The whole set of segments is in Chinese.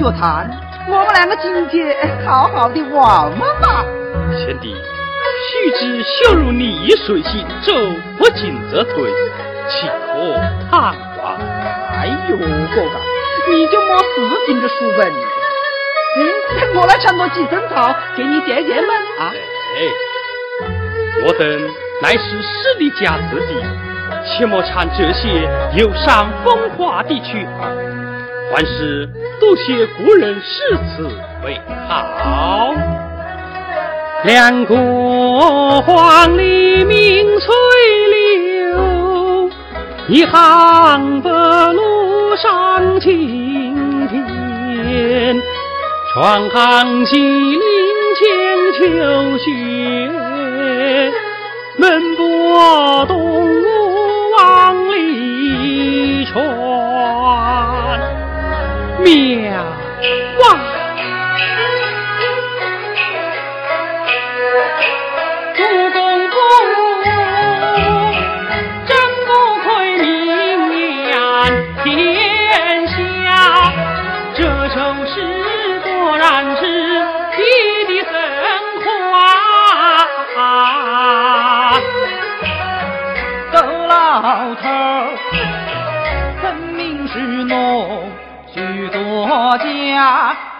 学堂，我们两个今天好好的玩玩嘛。贤弟，须知修如逆水行舟，不进则退，岂可贪玩？哎呦，哥哥，你就莫死盯着书本。嗯，我来唱个几声草，给你解解闷啊。哎，我等乃是实力家子弟，切莫唱这些有伤风化的曲儿，还是读些古人诗词为好。两国黄鹂鸣翠柳，一行白鹭上青天。窗行西岭千秋雪，门泊东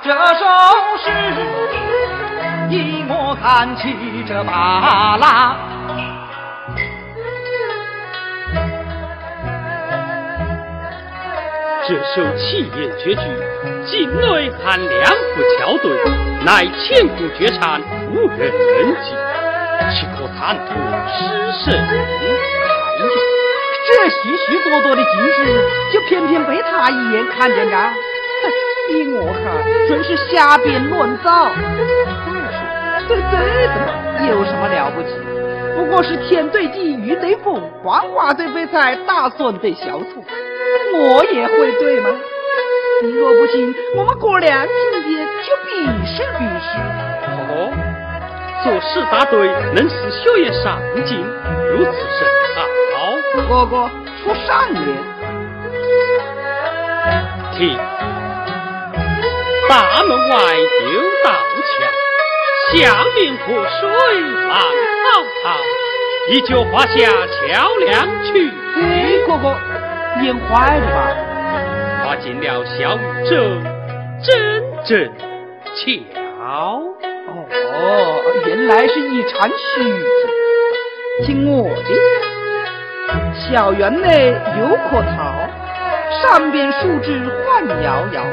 这首诗依我看起这罢了。这首七言绝句，境内含两副桥对，乃千古绝唱，无人能及，岂可贪图诗神开眼？这许许多多的景致，就偏偏被他一眼看见了。我看，准是瞎编乱造。这这怎么有什么了不起？不过是天对地，雨对风，黄瓜对白菜，大蒜对小葱。我也会对吗？你若不信，我们哥俩今天就比试比试。哦，做事答对，能使学业上进，如此甚好。哥哥出上联，听，大门外有道桥，下面河水浪滔滔，一脚滑下桥梁去。哎，哥哥，念坏了吧？画进了小宇宙，真正巧。哦，原来是一场虚字，听我的。小园内有棵桃，上边树枝晃摇摇，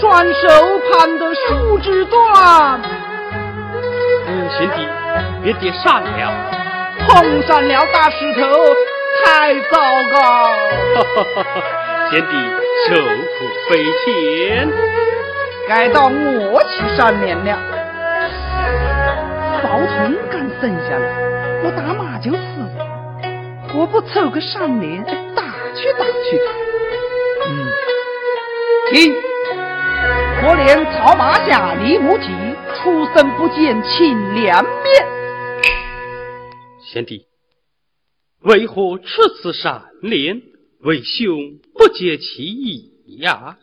双手攀得树枝断。嗯，贤弟，别跌上了，碰上了大石头，太糟糕。贤弟受苦非浅，该到我去上联了。包同刚生下来，我打马就死了。我不凑个上联，打去打去的。嗯，听，可怜草马下离无极，出生不见亲两面。贤弟，为何出此善联？为兄不解其意呀。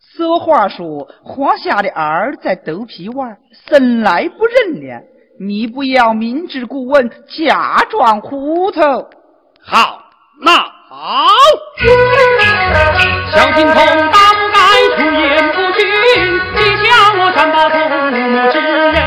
俗话说，皇下的儿在肚皮外，生来不认脸。你不要明知故问，假装糊涂。好，那好。小金童大不该出言不逊，你叫我三大父母之人，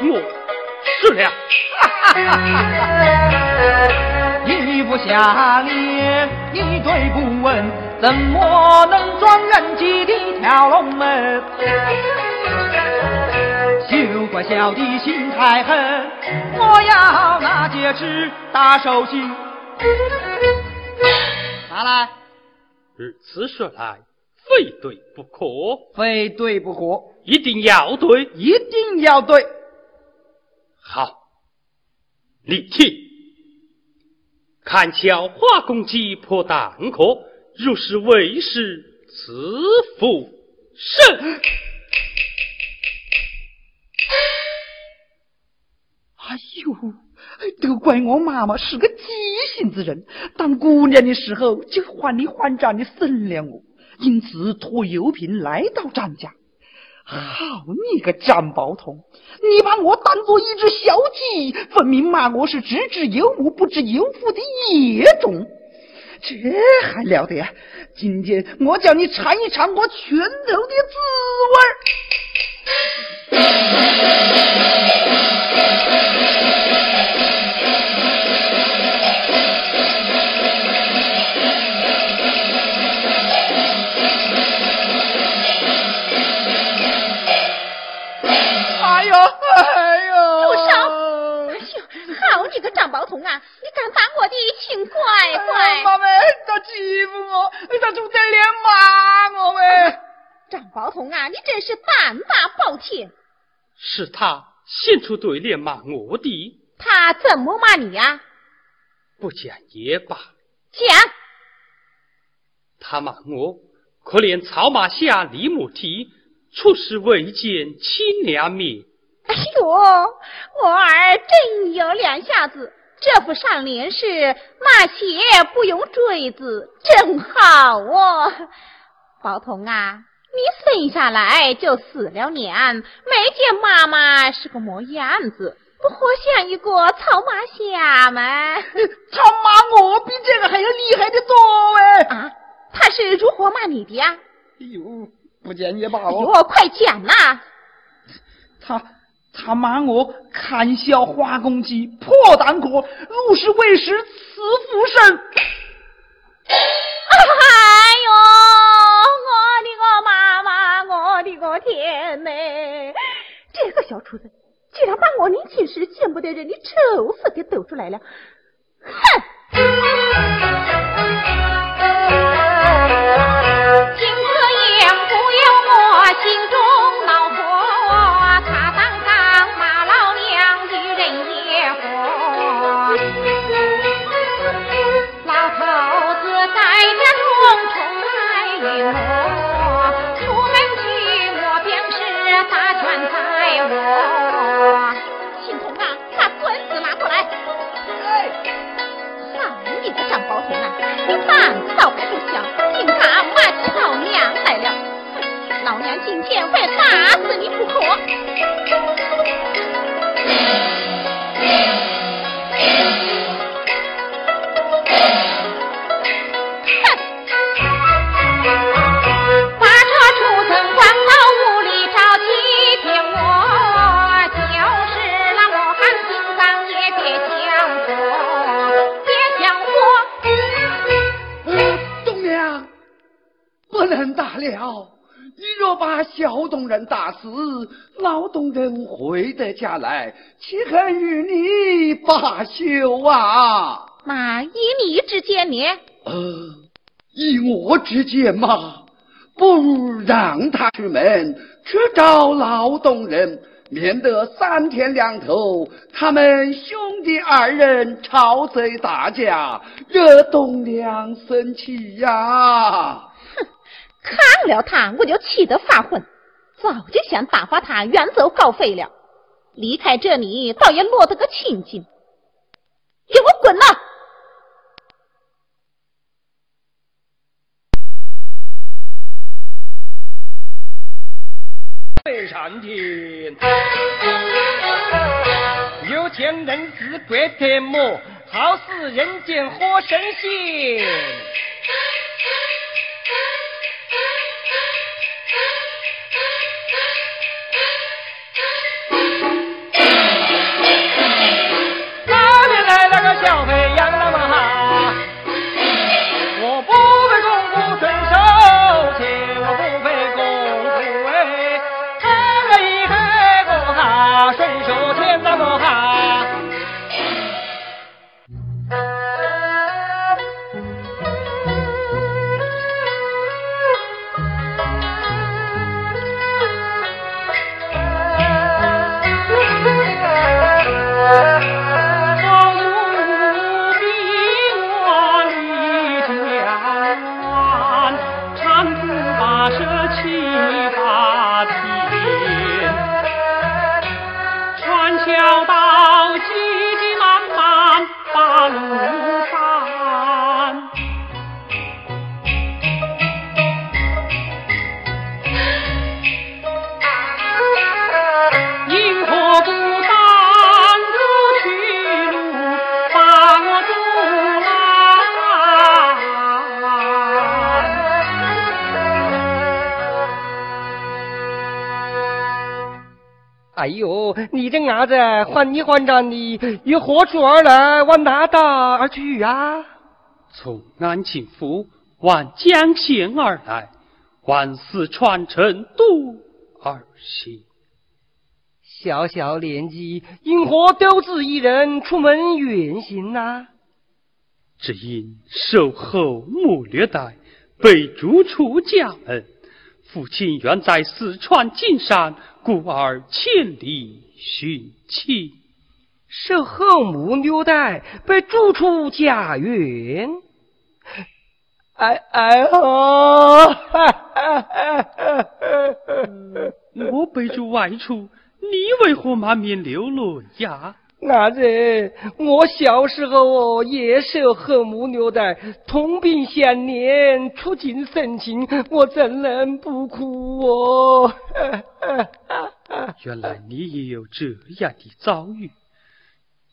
难得下联，算我是了。一不下脸，一对不问，怎么能装人机的跳龙门？休怪小弟心太狠，我要拿戒指打手心。拿来，如此说来，非对不可，非对不可，一定要对，一定要对。好，立起，看巧花公鸡破蛋壳，如是为师赐福胜。哎呦，都怪我妈妈是个急性子人，当姑娘的时候就还你还账的省了我，因此托油瓶来到张家。好你个张宝通，你把我当做一只小鸡，分明骂我是只知有母不知有父的野种，这还了得呀！今天我叫你尝一尝我拳头的滋味宝通啊，你敢打我的亲乖乖？妈妈，他欺负我，他总在连骂我们。张宝通啊，你真是胆大包天。是他先出对联骂我的。他怎么骂你呀？不讲也罢。讲。他骂我可怜草马下李母蹄，出师未见亲娘面。哎呦，我儿真有两下子。这副上联是骂鞋不用坠子，真好哦。宝童啊，你生下来就死了娘，没见妈妈是个模样子，不活像一个草马虾吗？他骂我比这个还要厉害的多哎！啊，他是如何骂你的呀？哎呦，不见也罢哦。哎呦，快讲呐！他。他骂我看笑花公鸡破蛋壳，如是为师赐福生。哎呦，我的个妈妈，我的个天呐！这个小畜生，竟然把我年轻时见不得人的丑事给抖出来了！哼！今天非打死你不可！小动人打死，劳动人回得家来，岂肯与你罢休啊？那以你之见呢？呃，以我之见嘛，不如让他出门去找劳动人，免得三天两头他们兄弟二人吵嘴打架，惹东娘生气呀。看了他，我就气得发昏，早就想打发他远走高飞了。离开这里，倒也落得个清净。给我滚了！北上天，有钱人自贵天魔，好似人间活神仙。小飞呀。哎呦，你这伢子换你还账的，又何处而来，往哪打而去啊？从安庆府往江县而来，往四川成都而行。小小年纪，因何独自一人出门远行呢？只因受后母虐待，被逐出家门。父亲远在四川金山，故而千里寻亲。是后母虐待，被逐出家园。哎哎哦！我被逐外出。你为何满面流泪呀？伢子，我小时候哦也受后母虐待，同病相怜，触景生情，我怎能不哭哦？原来你也有这样的遭遇，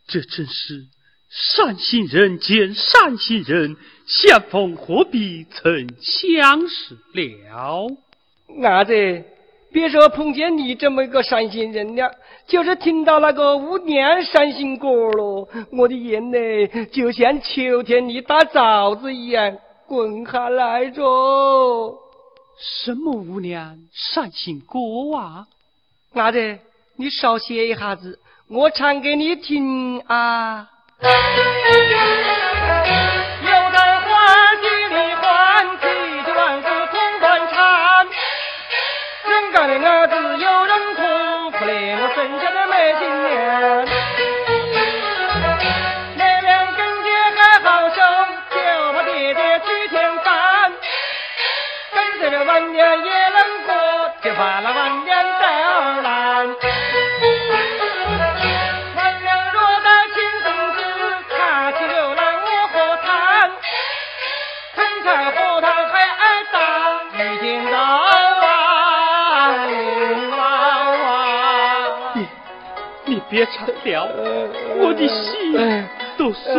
这真是善心人见善心人，相逢何必曾相识了。伢子。别说碰见你这么一个善心人了，就是听到那个五娘伤心歌了，我的眼泪就像秋天里打枣子一样滚下来着。什么五娘伤心歌啊？伢子，你少歇一下子，我唱给你听啊。我只有人哭，可怜我剩下的美金了，我的心都碎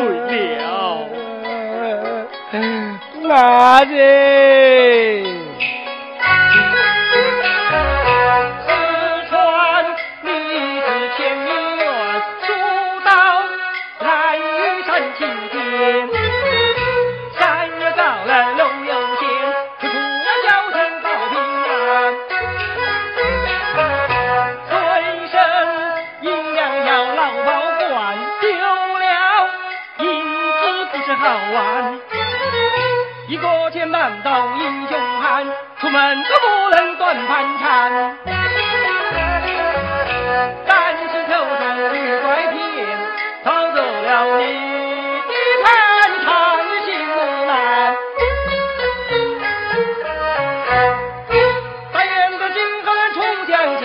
了，哪子？出门都不能断盘缠，担心头中遇拐骗，逃走了你的盘缠心难。但愿得今后能重相见，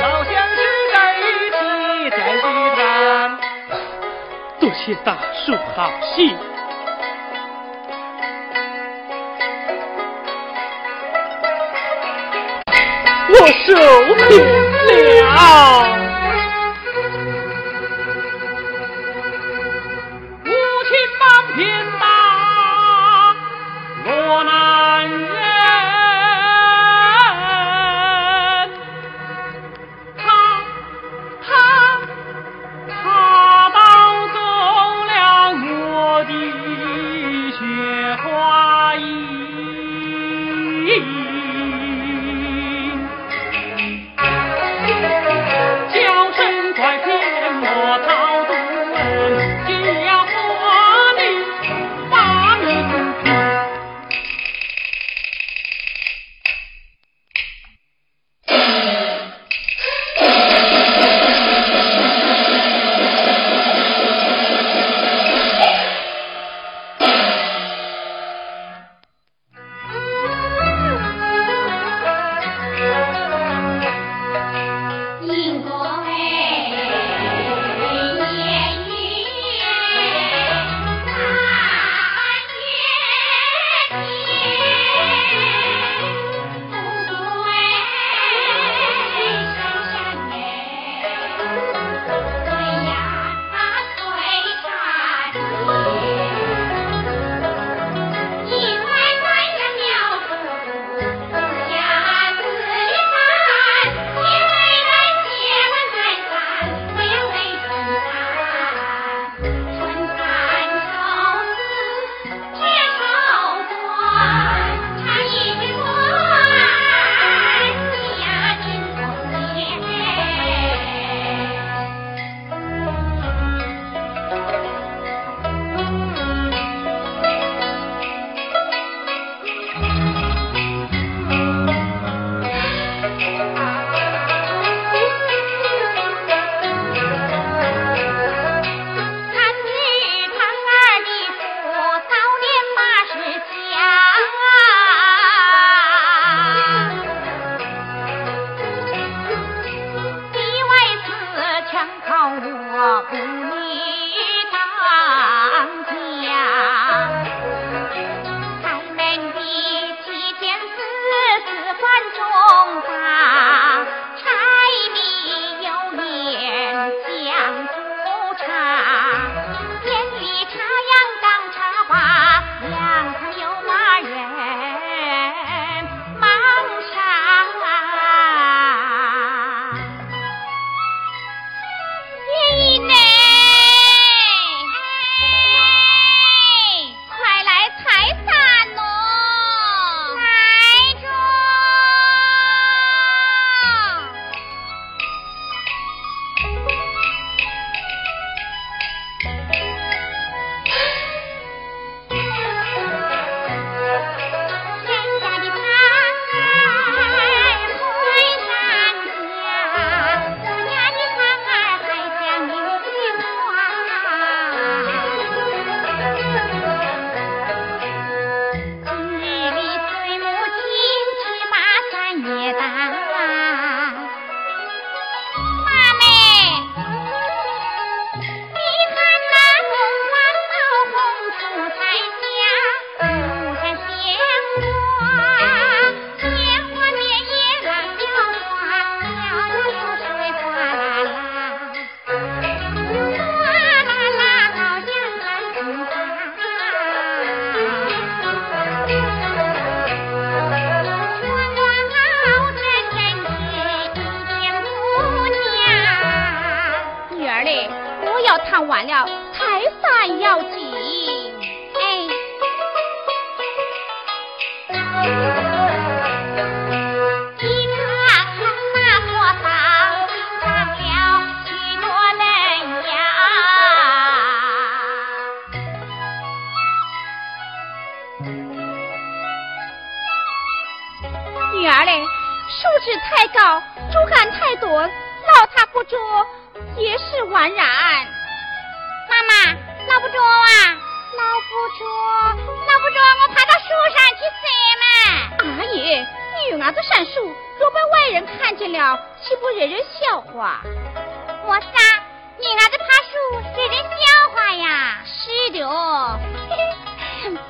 老相识在一起再聚餐。多谢大叔好心。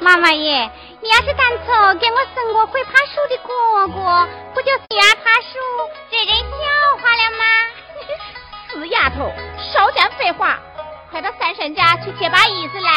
妈妈耶，你要是敢初给我生个会爬树的哥哥，不就是也爬树惹人笑话了吗？死丫头，少讲废话，快到三婶家去借把椅子来。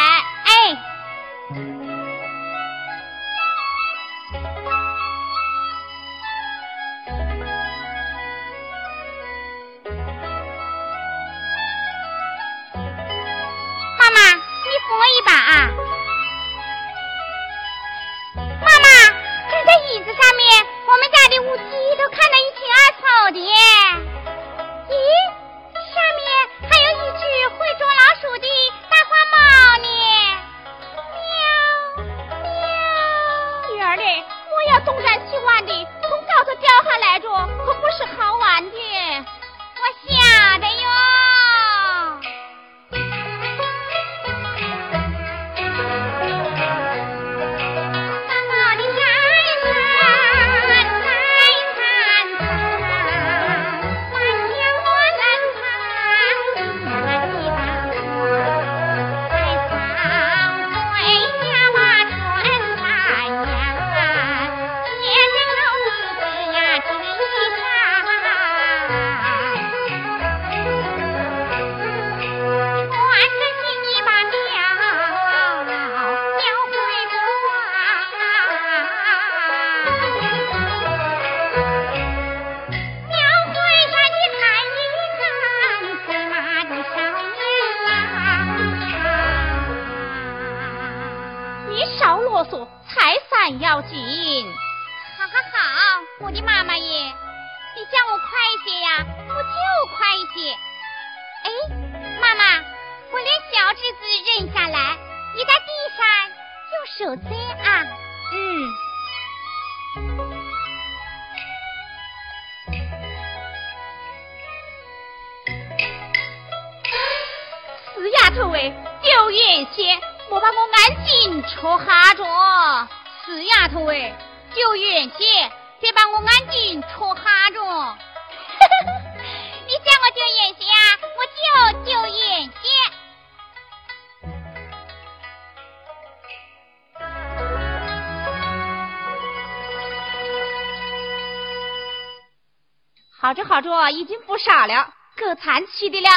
着已经不少了，够咱吃的了。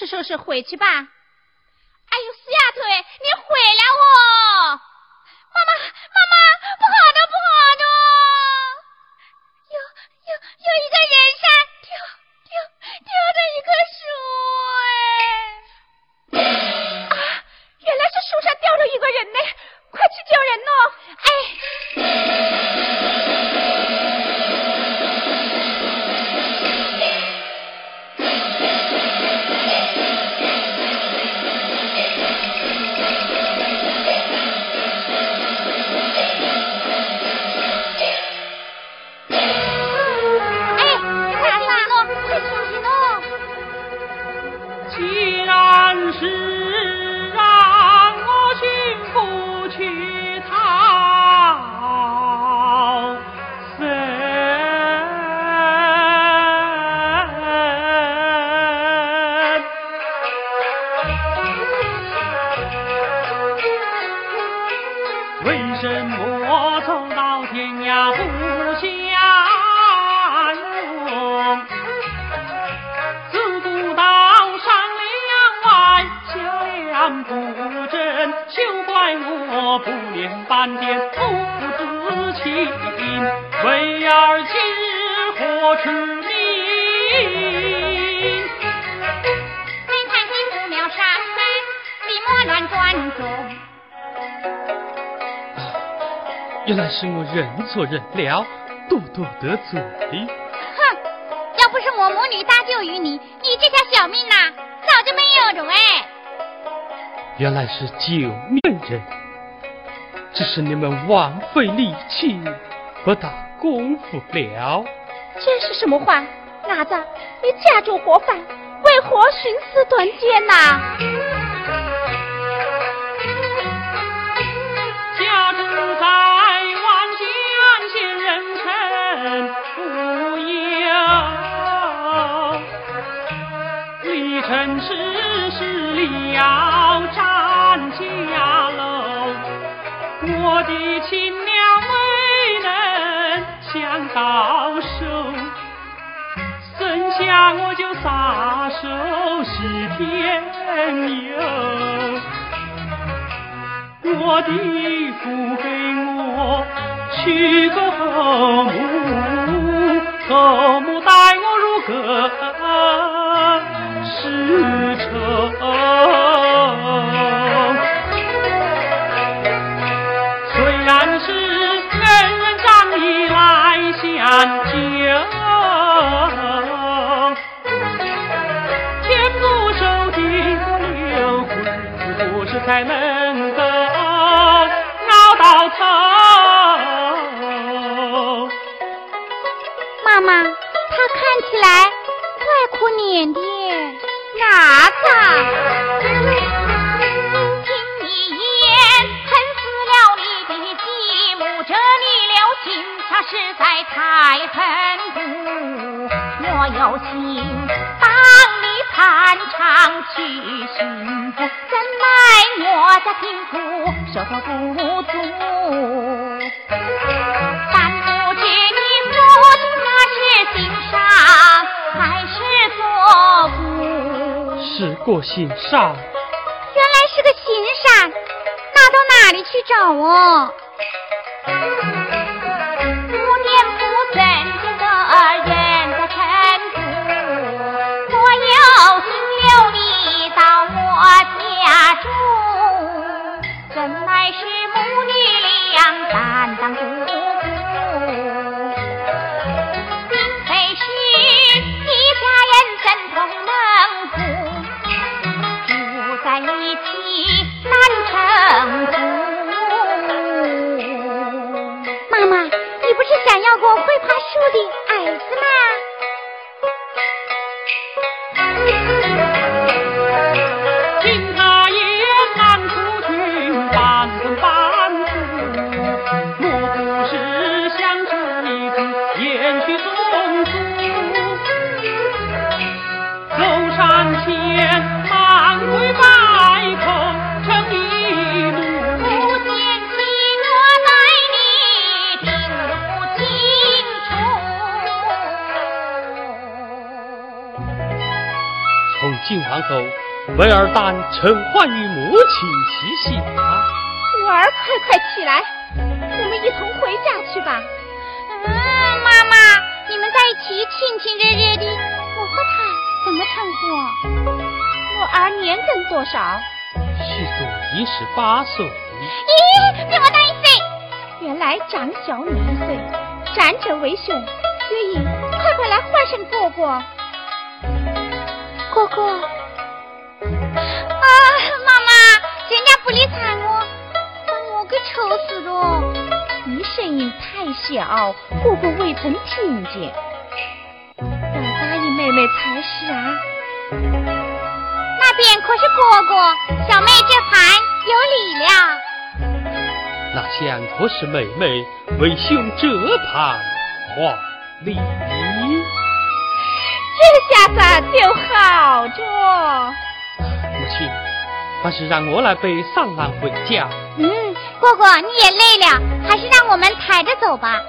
收拾收拾回去吧？认错人了，多多得罪。哼，要不是我母女搭救于你，你这条小命呐、早就没有了哎。原来是救命人，只是你们枉费力气，不打功夫了。这是什么话？伢子，你家住何方？为何寻死断剑呐？手是天佑，我的父给我娶个后母，后母去幸福，怎奈我家贫苦，手头不足。但不知你父亲他是心上还是作古？是过心上，原来是个心善，那到哪里去找哦？为儿但曾唤与母亲嬉戏啊！我儿快快起来，我们一同回家去吧。嗯，妈妈，你们在一起亲亲热热的，我和他怎么称呼？我儿年庚多少？虚度一十八岁，咦，比我大一岁。原来长小你一岁，长者为兄。月影，快快来唤声哥哥。哥哥。把我给愁死了。你声音太小，哥哥未曾听见。要答应妹妹才是啊。那边可是哥哥，小妹这盘有礼了。那厢可是妹妹为兄这盘还礼。这下子就好着。母亲，还是让我来背上岸回家。嗯，蝈蝈，你也累了，还是让我们抬着走吧。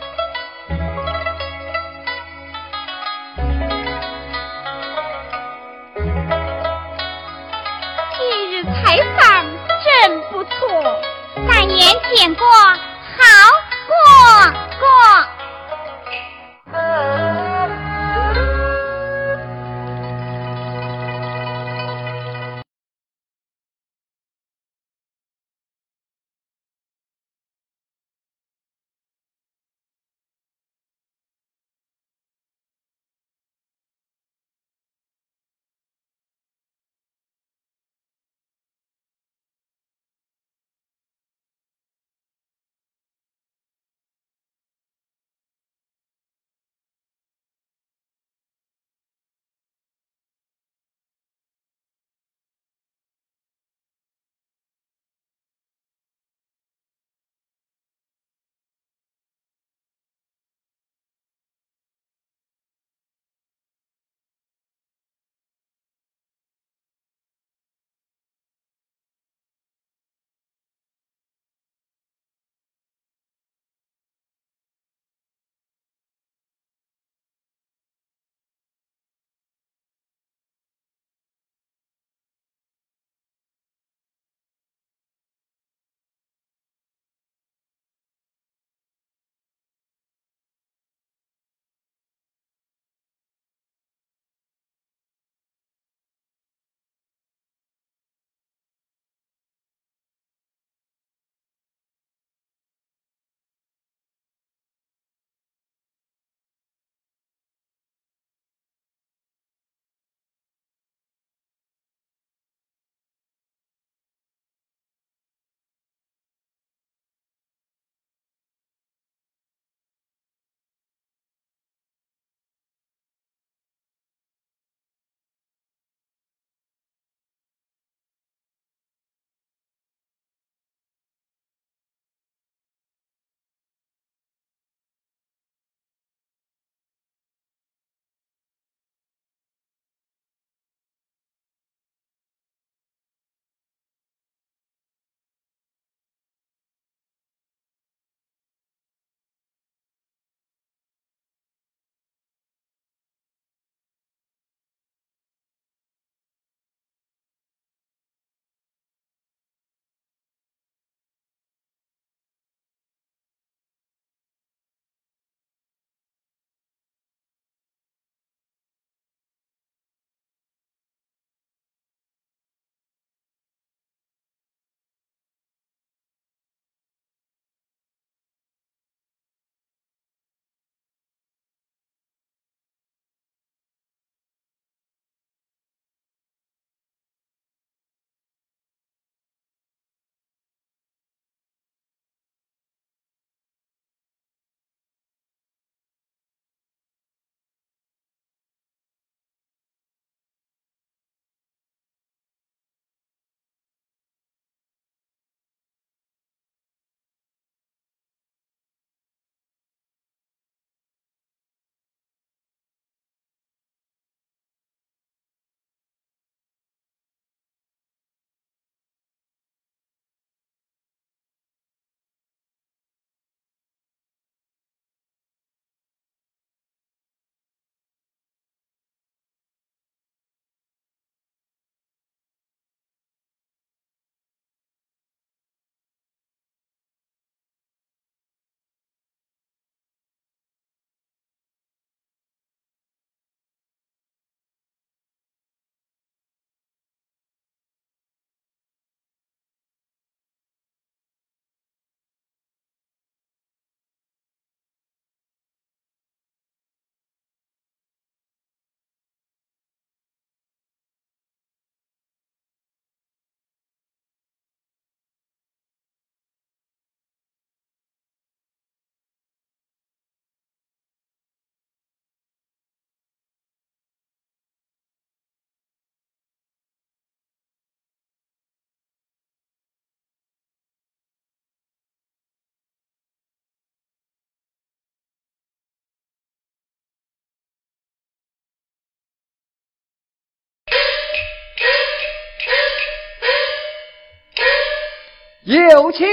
有请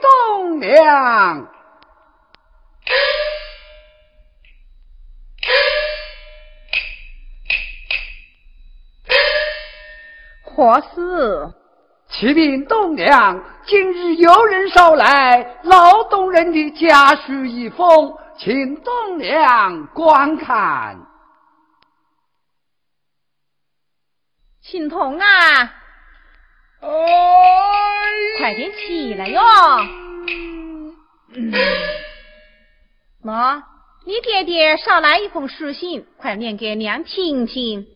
东娘。何事？启禀东娘，今日有人捎来劳动人的家书一封，请东娘观看。青铜啊，哎，快点起来哟！妈，你爹爹捎来一封书信，快念给娘听听。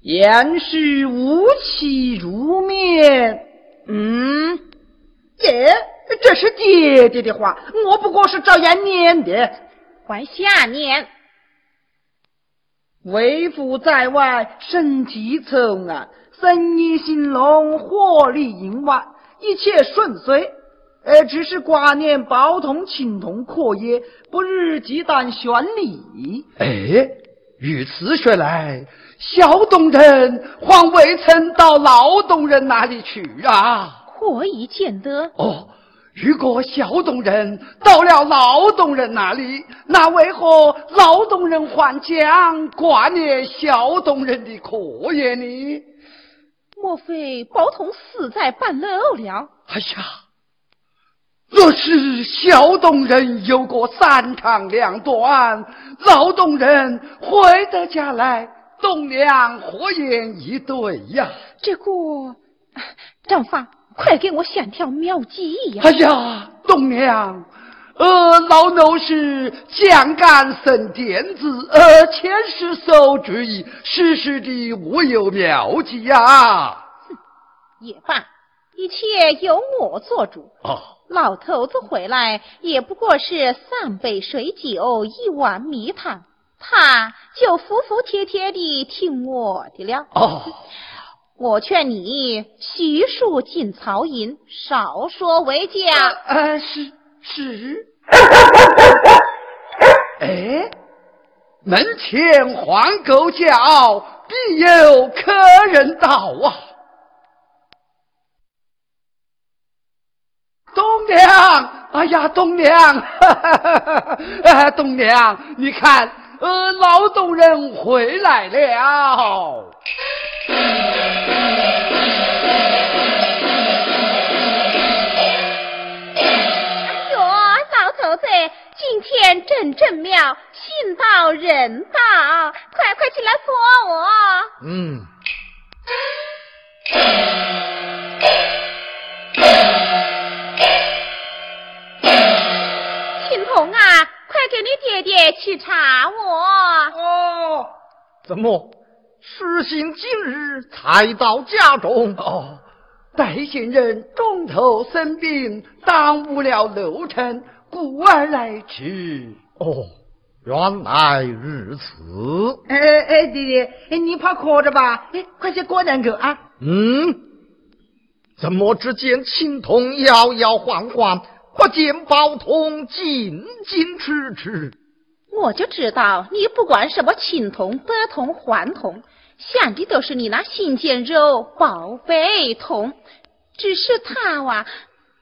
言是无期如面。嗯，耶，这是爹爹的话，我不过是照样念的。快下念。为父在外，身体丑安，生意兴隆，获利盈万，一切顺遂。呃，只是挂念宝同情同可也，不日即当选礼。哎，如此说来。小东人还未曾到劳动人那里去啊？何以见得？哦，如果小东人到了劳动人那里，那为何劳动人还将挂念小东人的课业呢？莫非包同死在半路了？哎呀，若是小东人有个三长两短，劳动人回得家来。东娘何言一对呀？这个丈夫，快给我想条妙计呀！哎呀，东娘，呃，老奴是将干生点子，呃，千事受主意，时时的我有妙计呀。哼，也罢，一切由我做主。哦，老头子回来也不过是三杯水酒，一碗米汤。他就服服帖帖的听我的了。哦，我劝你徐庶进曹营，少说为佳。呃，是是。哎，门前黄狗叫，必有客人到啊！东娘，哎呀，东娘，哎，东娘，你看。呃，劳动人回来了。哎呦，老头子，今天真正妙，信到人到，快快起来说我。嗯。给你爹爹去查我哦，怎么实行今日才到家中？哦，带行人中途生病，耽误了路程，故而来迟。哦，原来如此。哎哎，弟弟，哎，你怕渴着吧？哎，快些过两个啊。嗯，怎么只见青铜摇摇晃晃？不见宝通进进迟迟，我就知道你不管什么青铜、白铜、黄铜，想的都是你那新鲜肉宝贝童。只是他哇，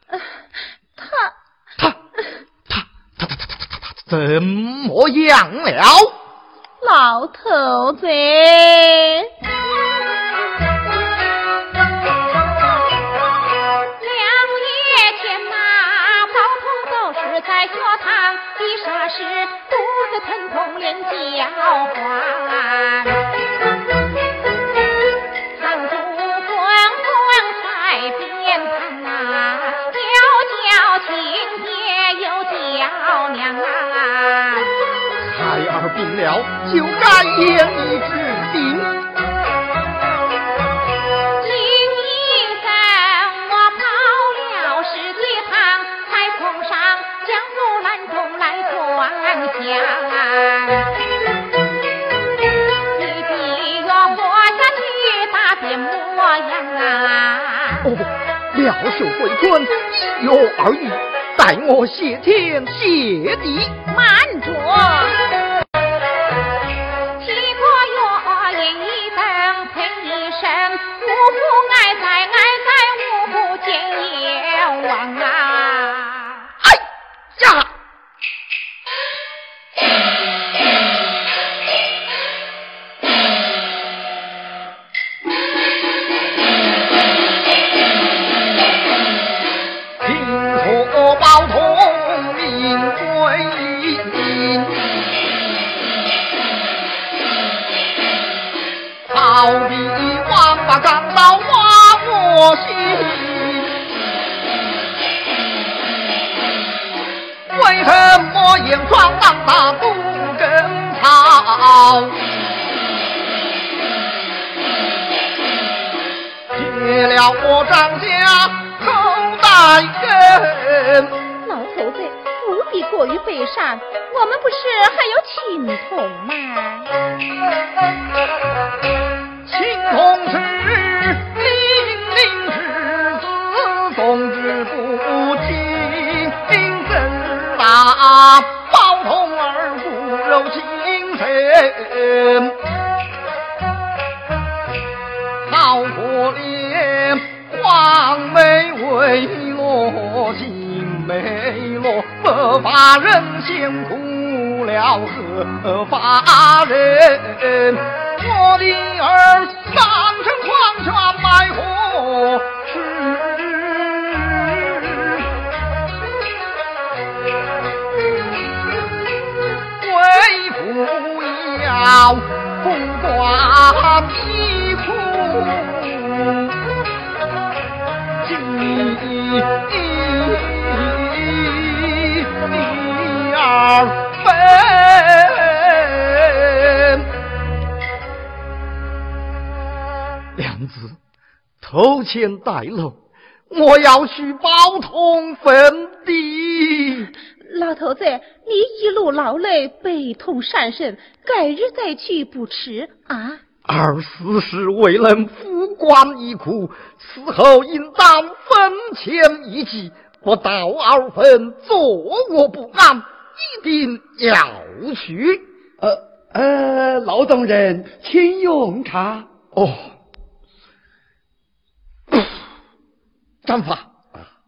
他他他他他他他他他怎么样了？老头子。在学堂的啥时，肚子疼痛连叫唤，了就该应一治病今生我跑了十几趟上中来你下大模样啊哦妙手回春一哟而已待我谢天谢地。慢着。家，你必要活下去大变模样啊！哦，了我张家口袋人。老头子不必过于悲伤，我们不是还有二意，待我谢天谢地。慢着，七个月，大人我的儿前带路，我要去包通坟地。老头子，你一路劳累，悲痛善神，改日再去不迟啊。儿死时未能复关一哭，死后应当分钱一计，不到二分，坐卧不安，一定要去。呃呃，劳动人，请用茶。哦。张发，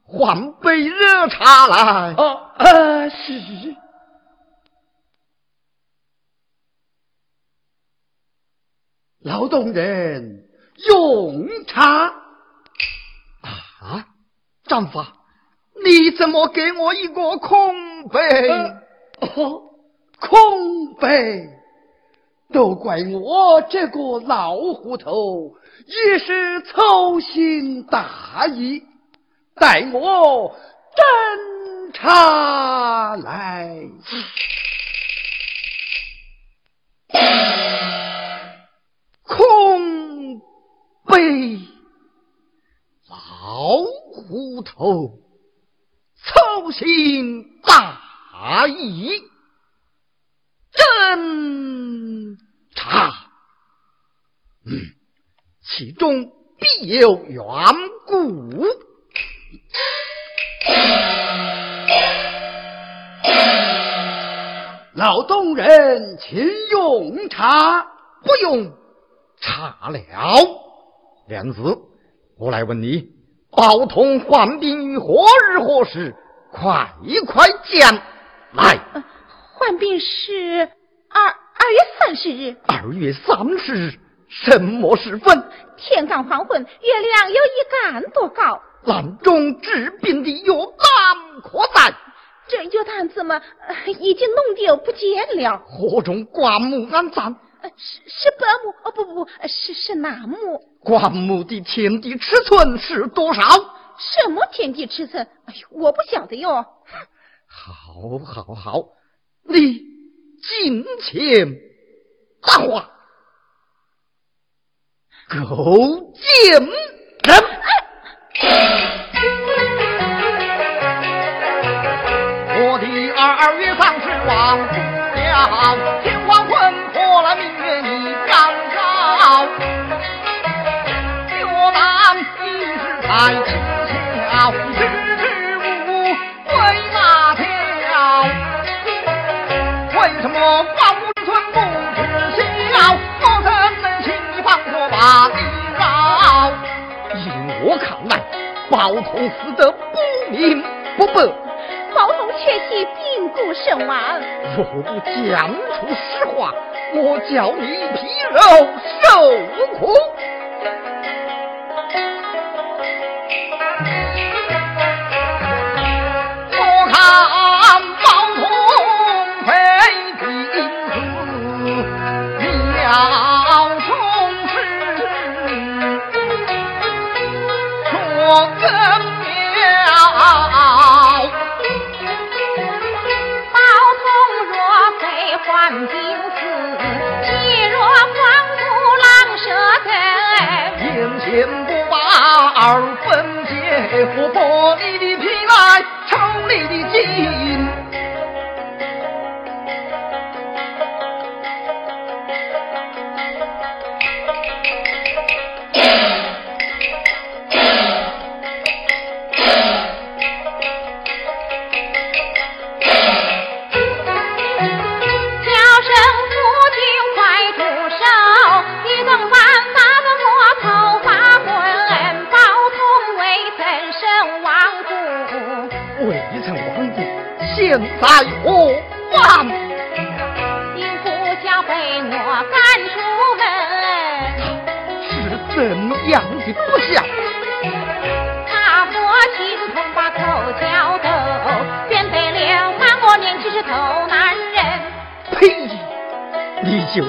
换杯热茶来。哦，呃，是。劳动人用茶。啊，张发，你怎么给我一个空杯？哦，空杯，都怪我这个老糊涂，一时粗心大意。待我斟茶来，空杯，老糊涂，粗心大意，斟茶，嗯，其中必有缘故。劳动人，请用茶。不用茶了。娘子，我来问你，包同患病于何日何时？快快讲来。患病是二二月三十日。二月三十日，什么时分？天刚黄昏，月亮有一竿多高。郎中治病的药单可在？这药单怎么已经弄丢不见了？何中棺木安葬？是是本木哦，不不不，是是楠木。棺木的天地尺寸是多少？什么天地尺寸？哎呦，我不晓得哟。好，好，好，你金钱大话，勾践人。我的二月丧事忘不了，天黄昏破了明月你刚照，就当一时才轻巧，支支吾吾为哪条？为什么来，包同死得不明不白。包同确系病故身亡。若不讲出实话，我叫你皮肉受苦。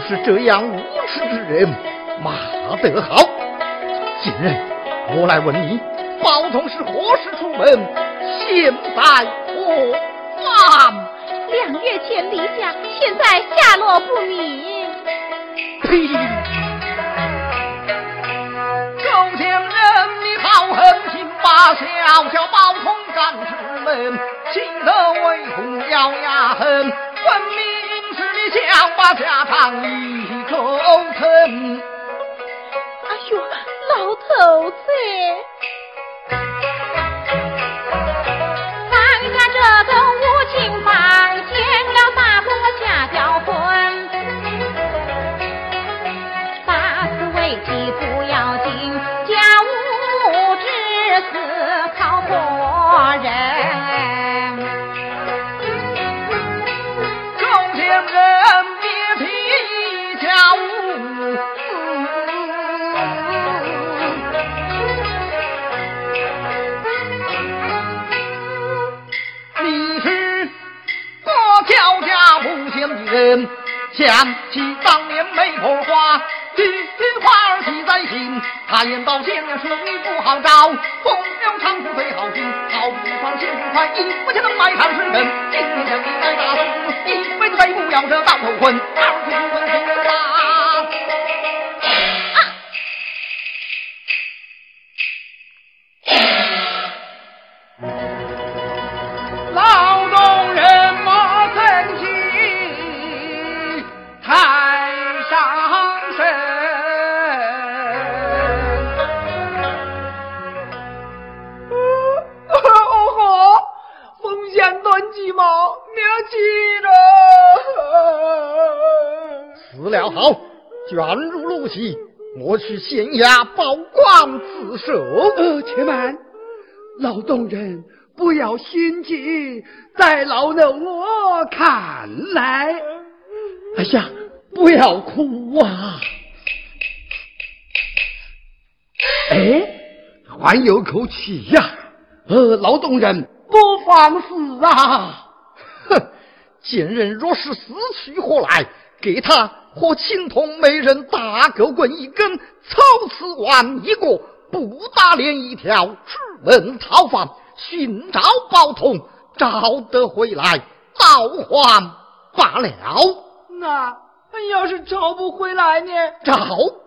是这样无耻之人，骂得好！今日我来问你，包同是何时出门？现在何？两月前离家，现在下落不明。呸！周将人，你好狠心把小小包同赶出门，气得为红咬牙恨，分明是你想把家产人想起当年媒婆花，句句话儿记在心。他言道：见了是女不好找，风流长处最好听。好比方心不快，一不就能买上十根。今天将你来大宋，一辈子再不了这大头婚。二十不问心卷入陆戏，我去县衙报官自首。呃，且慢，劳动人不要心急，再劳了我看来。哎呀，不要哭啊！哎，还有口气呀！呃，劳动人不妨死啊！哼，贱人若是死去活来，给他。和青铜美人打狗棍一根，草刺完一个，不打脸一条，出门讨饭，寻找宝通，找得回来，倒还罢了。那要是找不回来呢？找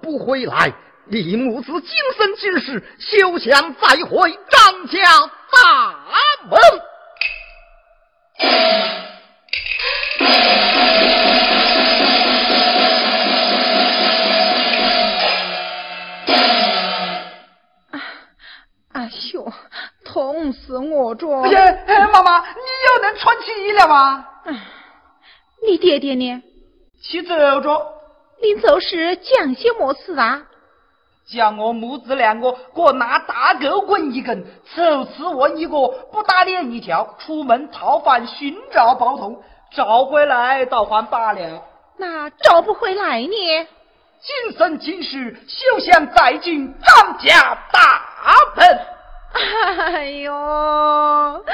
不回来，李母子今生今世休想再回张家大门。痛死我着！哎呀，妈妈，你又能穿起衣了吗？你爹爹呢？去走着。临走时讲些么事啊？叫我母子两个各拿大狗棍一根，手持我一个，不打脸一条，出门逃犯寻找宝桶，找回来倒还罢了。那找不回来呢？今生今世，休想再进张家大门！哎呦！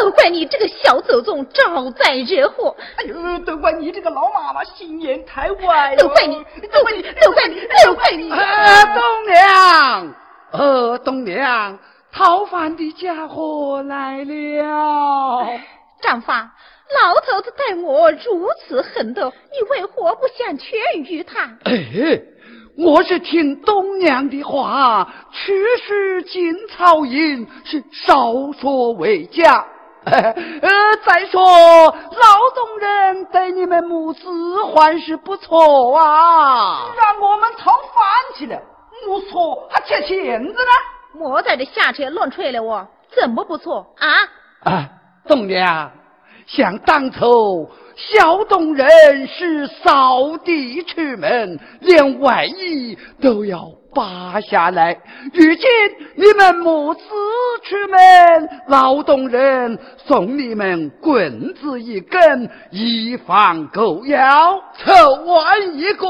都怪你这个小祖宗招灾惹祸！哎呦，都怪你这个老妈妈心眼太歪！都怪你，都怪你，都怪你，都怪你！东娘，呃，东娘，讨饭的家伙来了。张发，老头子待我如此狠毒，你为何不想劝喻他？哎，我是听东娘的话，去世进草营是少说为佳。呃，再说老东人对你们母子还是不错啊，让我们讨饭去了，不错，还欠钱子呢。莫在这瞎扯乱吹了，我怎么不错啊？啊，东娘，想当初小东人是扫地出门，连外衣都要。扒下来！如今你们母子出门，劳动人送你们棍子一根，以防狗咬。凑完一个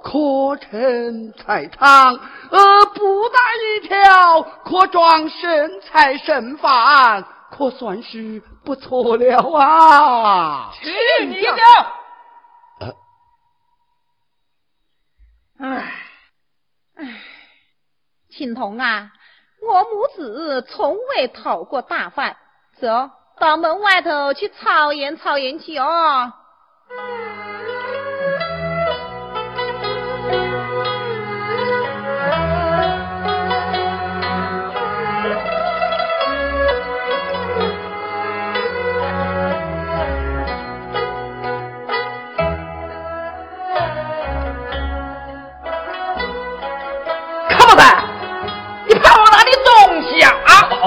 可成菜汤，呃，不打一条可装剩菜剩饭，可算是不错了啊！去你的！唉。唉，青铜啊，我母子从未讨过大饭，走到门外头去操演操演去哦。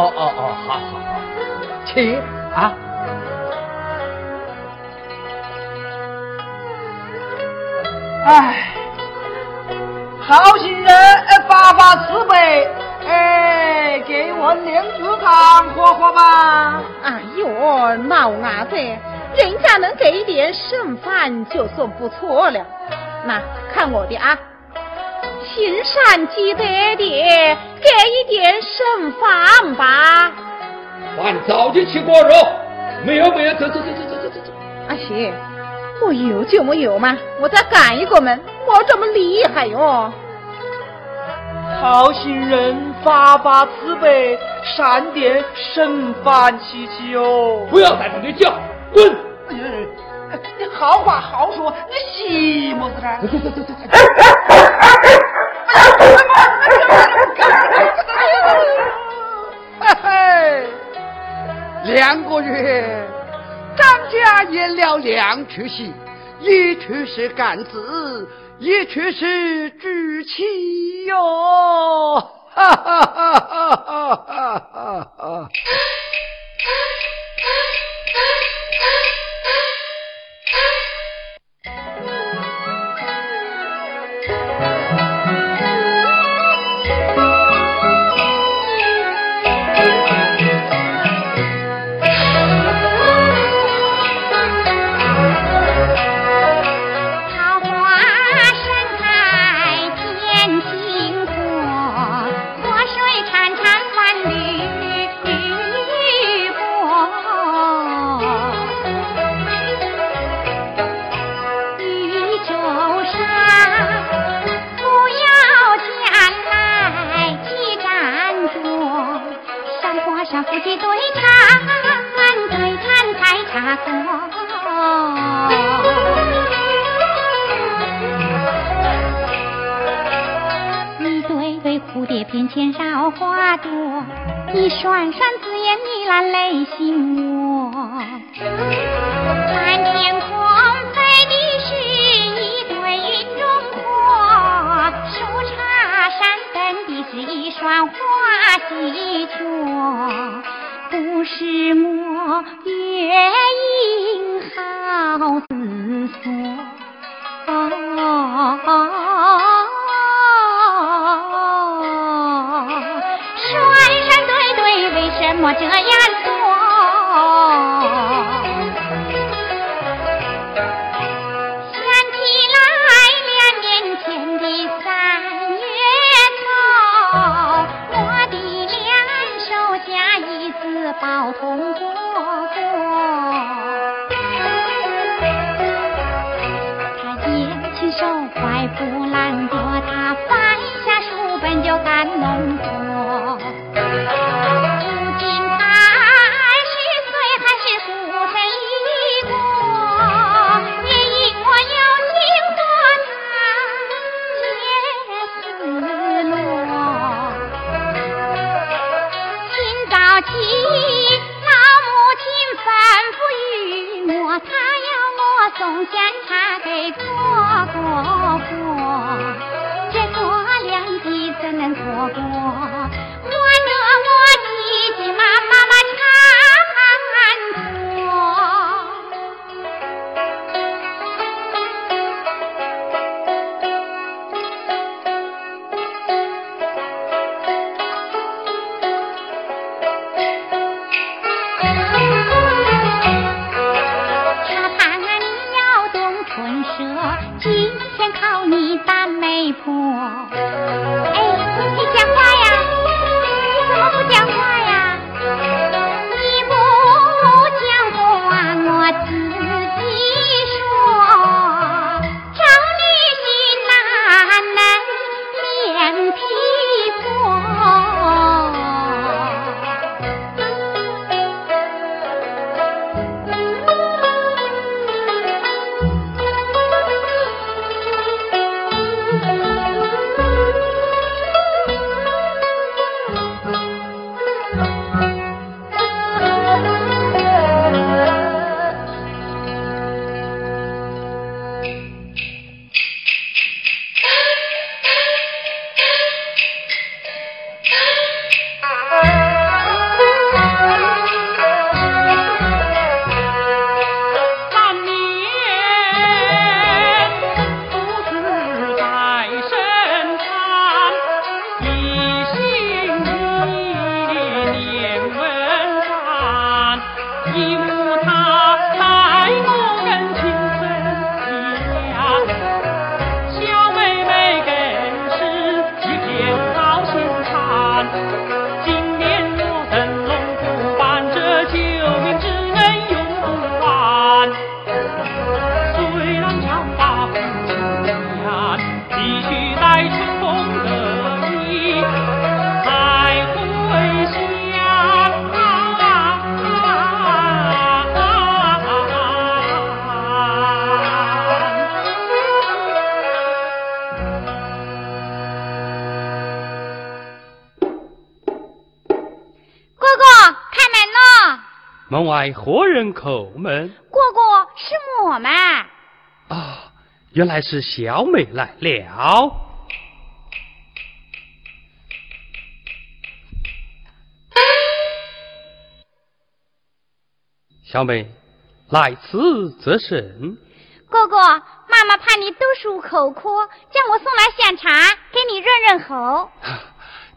哦哦哦，好好好，请啊！哎，好心人发发慈悲，哎，给我莲子汤喝喝吧。哎呦，老伢子，人家能给点剩饭就算不错了。那看我的啊！行善积德的，给一点剩饭吧。饭早就吃过了，没有没有，走走走走走走走。阿喜，我有就没有嘛，我再赶一个门，我这么厉害哟。好心人发发慈悲，善点剩饭吃吃哦。不要在这里叫，滚！你好话好说，你洗么子走走走走走。嘿嘿，两个月，张家演了两出戏，一出是干子，一出是举妻哟！哈！双双自言你那泪心窝，看天空飞的是一对云中鹤，树杈上等的是一双花喜鹊，不是我月影好思索。这样门外何人叩门？哥哥，是我们。啊，原来是小美来了。小美，来此则甚？哥哥，妈妈怕你读书口渴，叫我送来香茶给你润润喉。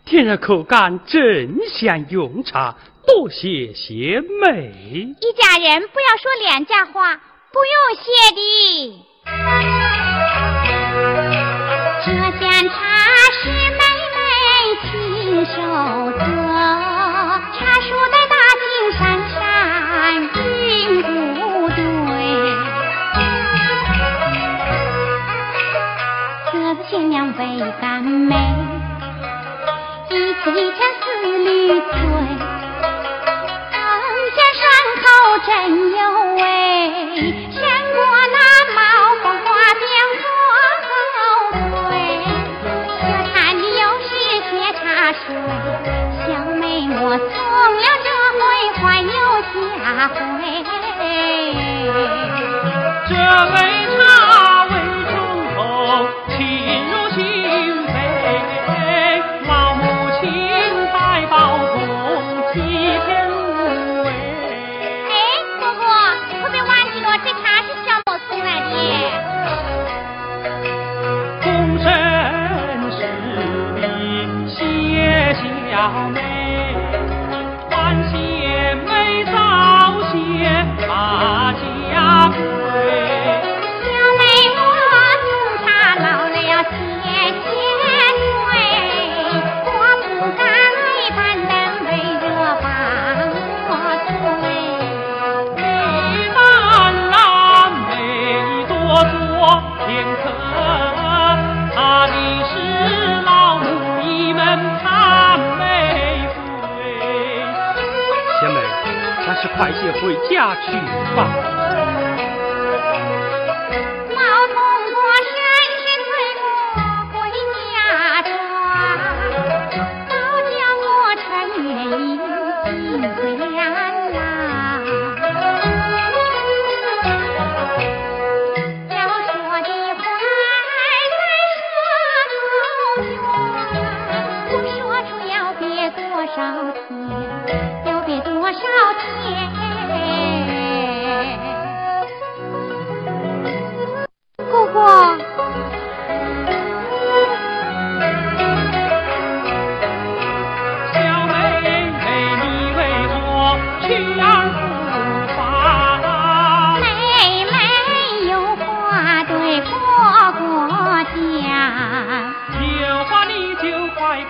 天热口干，正想用茶，多谢贤美。一家人不要说两家话，不用谢的。这香茶是妹妹亲手做，茶树在大青山上云不对。这子新娘为干妹，一次一针丝缕翠。真有味，胜过那冒风花边后悔。可叹你又是些茶水，小妹我送了这回还有下回。这杯是快些回家去吧。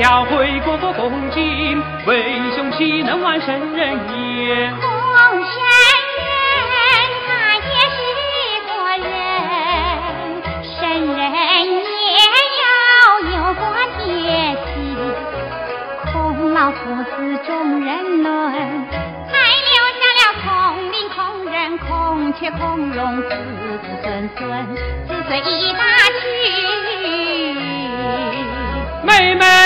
诲国国恭敬，为兄岂能忘圣人也？孔圣人他也是个人，圣人也要有过节气。孔老夫子众人论，还留下了孔明、孔仁、孔雀、孔融，子子孙孙，子孙一大群。妹妹。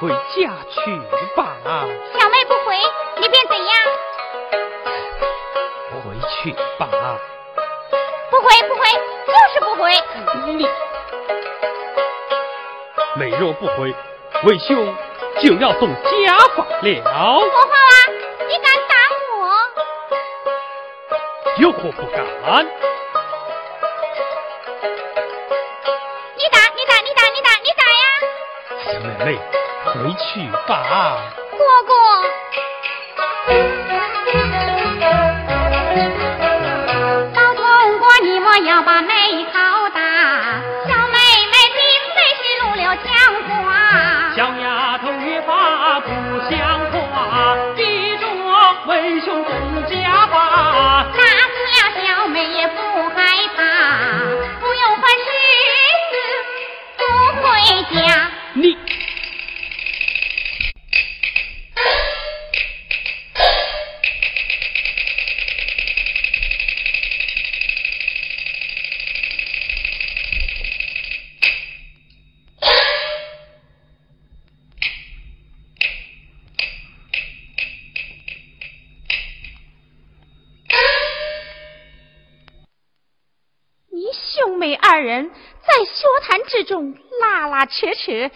回家去吧。小妹不回，你便怎样？回去吧。不回不回，就是不回。你，美若不回，为兄就要动家法了。说话啊！你敢打我？有何不敢？你打你打你打你打你打呀！小妹妹。回去吧。哥哥 clichê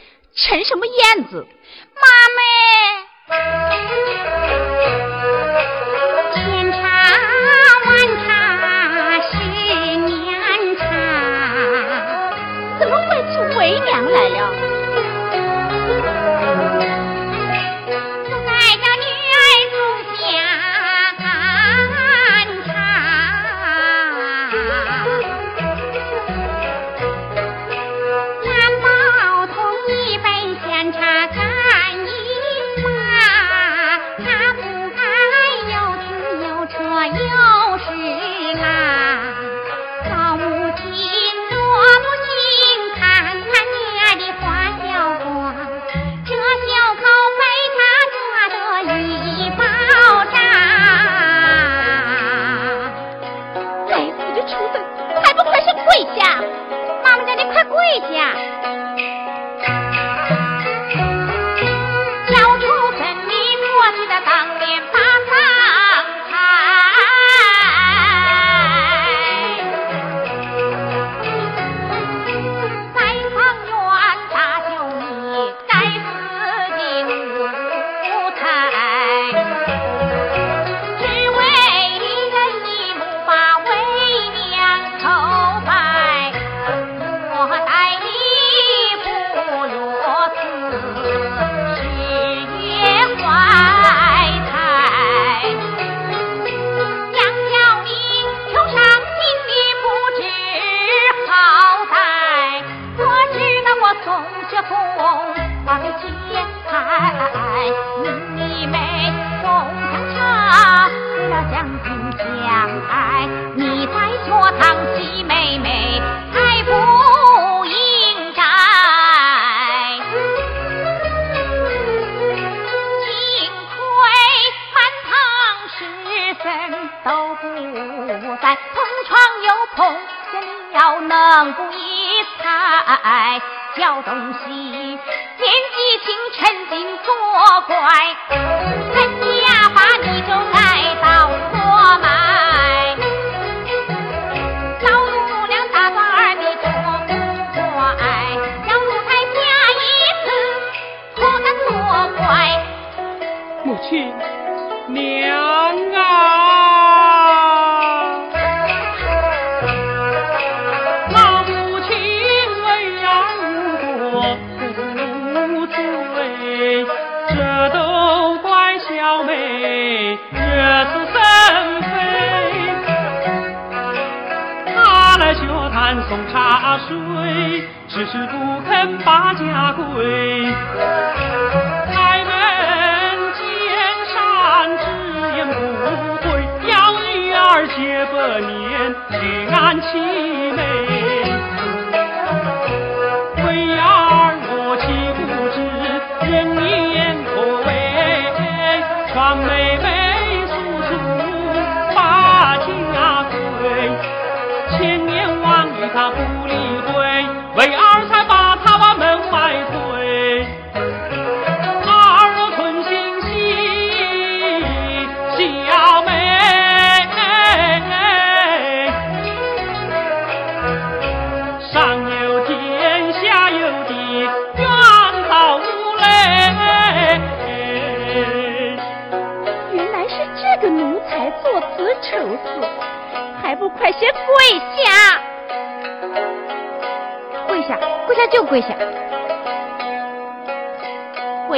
叫东西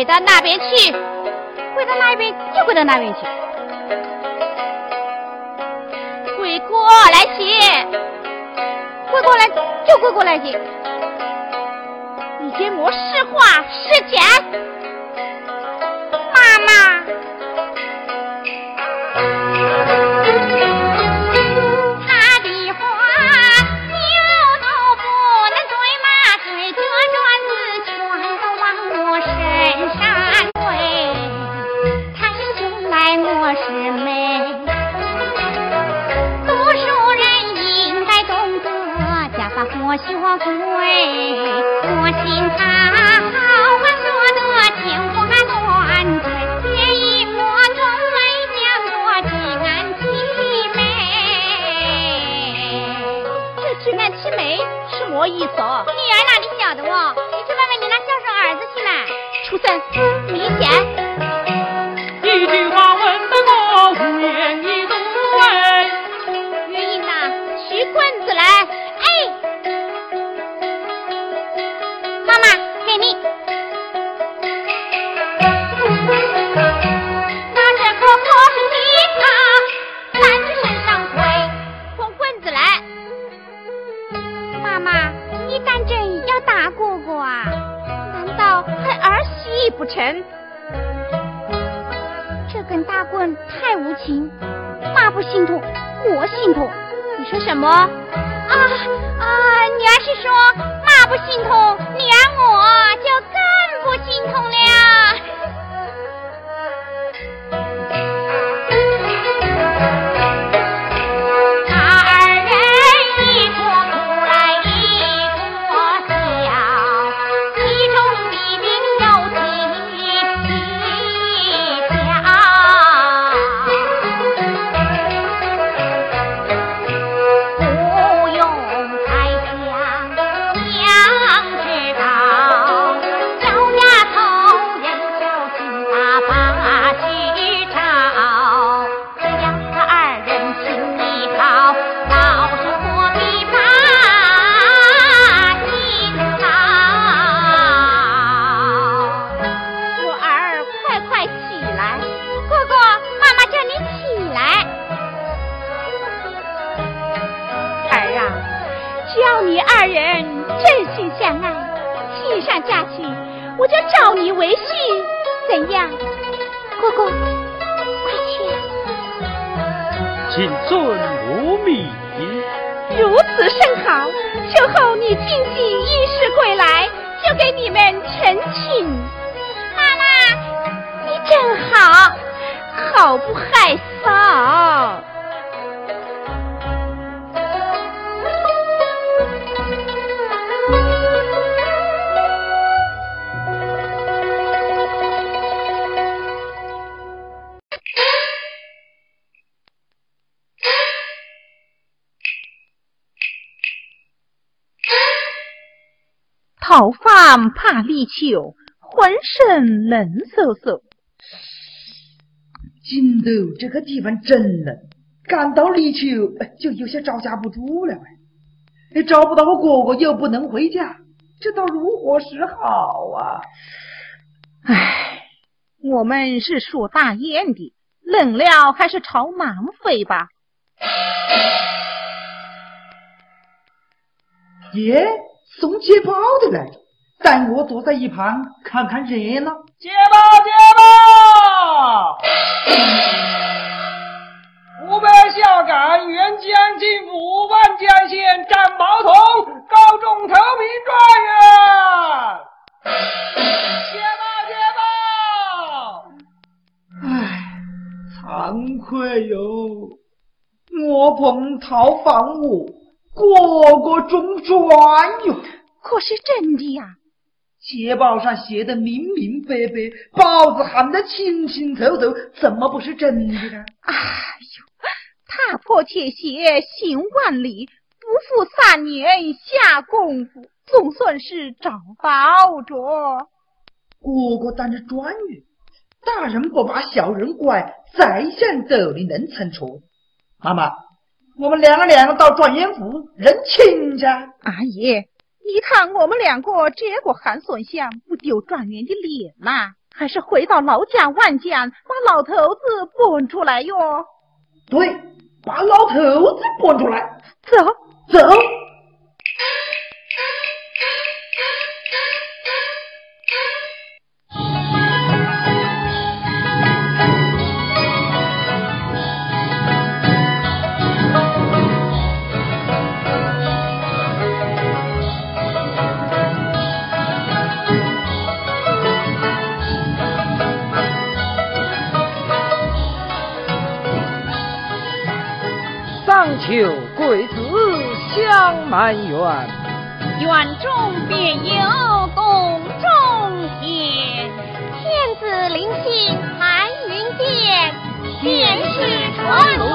到那边去，回到那边，就回到那边去。我学会，我信他好话，说得天花乱坠。借一我中来将我举案齐眉。这举案齐眉是么意思？女儿哪里晓得哦？你去问问你那孝顺儿子去呢。初三，明天。这个地方真冷，赶到立秋就有些招架不住了哎，找不到我哥哥又不能回家，这倒如何是好啊？唉，我们是属大雁的，冷了还是朝南飞吧。耶。送捷报的来着，待我躲在一旁看看热闹。接吧，接吧！湖北孝感原江进府万江县战宝同高中投名状元。捷报，捷报！唉，惭愧哟，我奉讨房屋。个个中状元，可是真的呀！捷报上写的明明白白，包子喊得清清楚楚，怎么不是真的呢？哎呦，踏破铁鞋行万里，不负三年下功夫，总算是找到着。哥哥当着状元，大人不把小人怪，再想走你能成错？妈妈。我们两个两个到状元府认亲家。阿姨，你看我们两个这个寒酸相，不丢状元的脸呐？还是回到老家万江，把老头子搬出来哟？对，把老头子搬出来。走走。求贵子相满园，园中便有宫中天。天子临幸含云殿，便是传路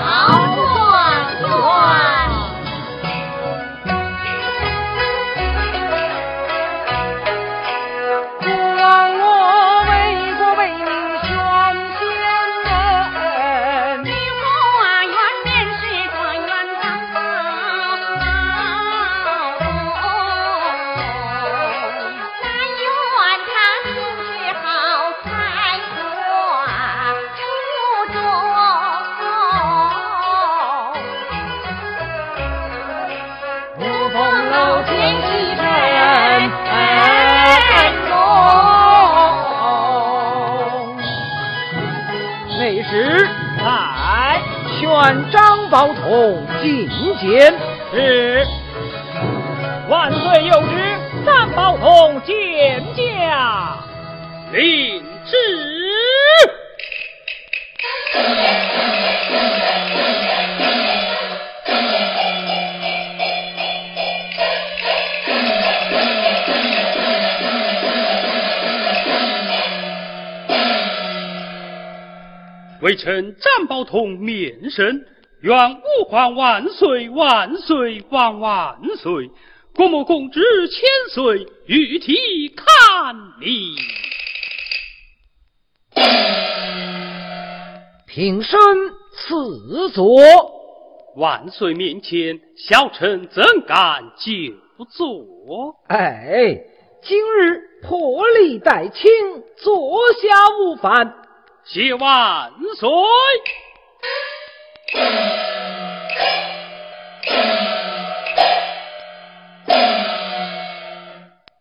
好包同觐见，是。万岁有旨，张宝同见驾，领微臣张宝同面圣。愿吾皇万岁万岁万万岁！国母共知千岁，御体看你。平身赐座。万岁面前，小臣怎敢久坐？哎，今日破例待卿，坐下无犯。谢万岁。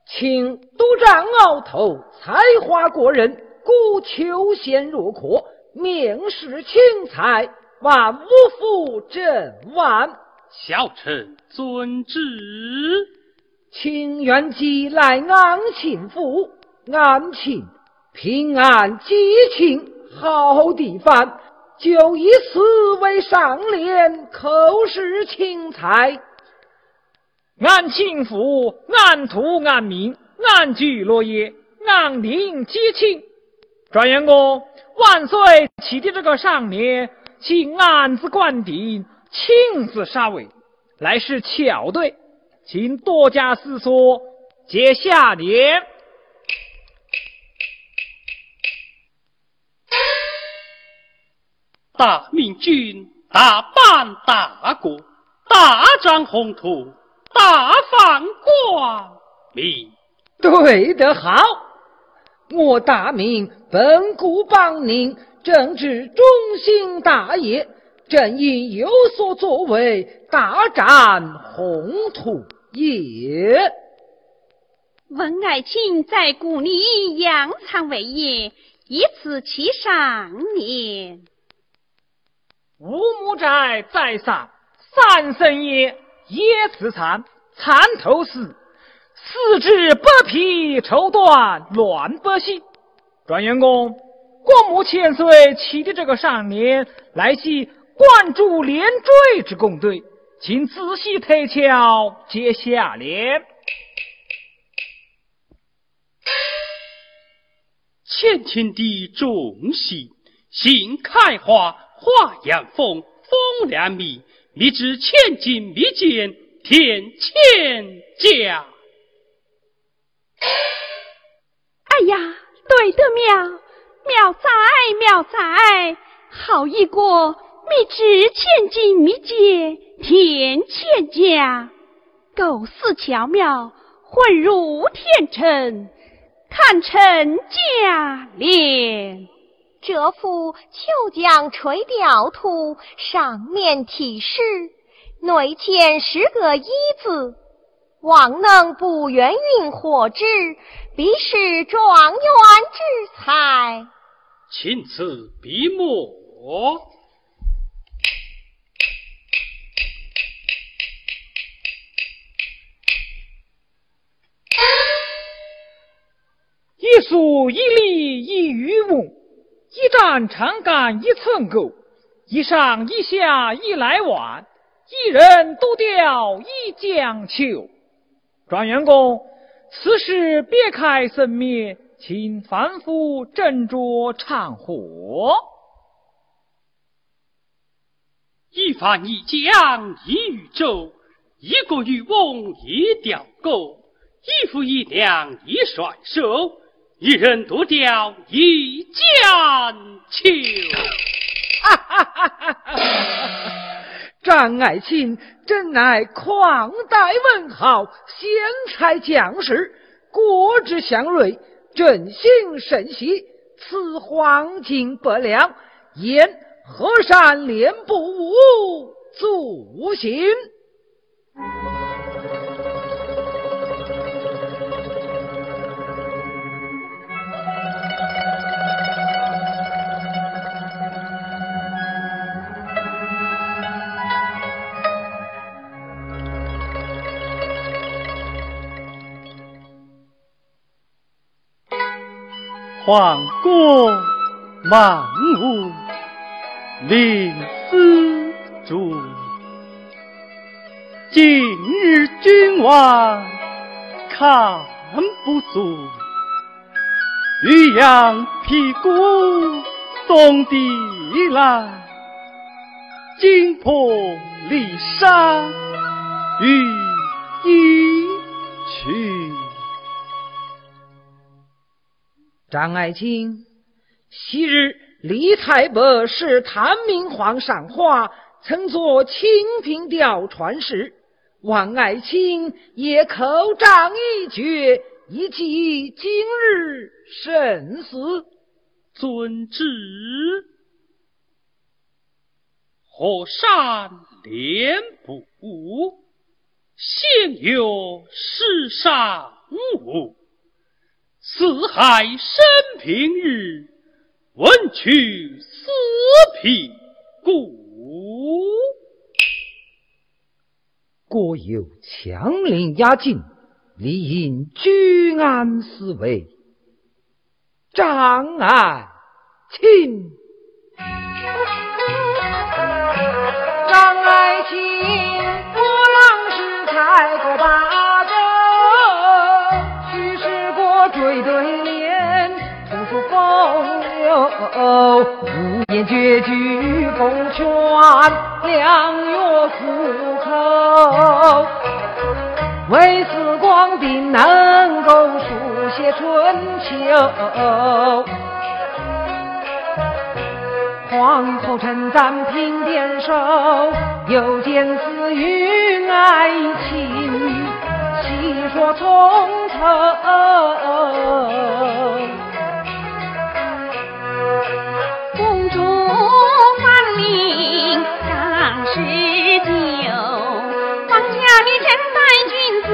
请督战鳌头才华过人，故求贤若渴，名世轻才，万无负朕万。小臣遵旨。请元吉来安庆府，安庆平安吉庆好地方，就以此为上联，口是清才。安庆府，安土安民，安居乐业，安宁吉庆。状元公，万岁起的这个上联，请暗自官定，亲自杀尾，来是巧对，请多加思索，接下联。大明君，大办大国，大展宏图。大放光明，对得好！我大明本古邦宁正治中兴大业，正应有所作为，大展宏图也。文爱卿在故里扬长为业，以此其上年。乌木斋再上三圣爷。也自残，蚕头死，四肢剥皮绸缎乱不息。状元公，国母千岁起的这个上联，乃系关注连缀之共对，请仔细推敲，接下联。千顷地种西，杏开花，花样丰，风亮密。密之千金密鉴，天千家。哎呀，对得妙，妙哉妙哉！好一个密之千金密鉴，天千家，构思巧妙，混入天成，堪称佳联。这幅秋江垂钓图，上面题诗，内嵌十个一字，望能不愿运火之，必是状元之才。请赐笔墨。一树一立一玉木。一丈长杆一寸钩，一上一下一来往，一人独钓一江秋。状元公，此事别开生面，请凡夫斟酌唱和。一帆一江一渔舟，一个渔翁一钓钩，一夫一娘一甩手。一人独钓一江秋，哈哈哈哈哈！张爱卿真乃旷代文豪，贤才将士，国之祥瑞，振兴甚喜。此黄金不良，言河山连不误，足心。黄国万物临死主，今日君王看不住，欲扬屁股动地来，惊破骊山欲一去。张爱卿，昔日李太白是探明皇上话，曾作清平调传事，望爱卿也口章一绝，以记今日生死。遵旨。河山连不误，现有世上无。四海升平日，闻取四平故。国有强邻压境，理应居安思危。长爱卿，无言绝句风泉，两月苦口，为时光定能够书写春秋。皇后称赞平点首，又见私语爱情，细说从头。十九，王家的真待君子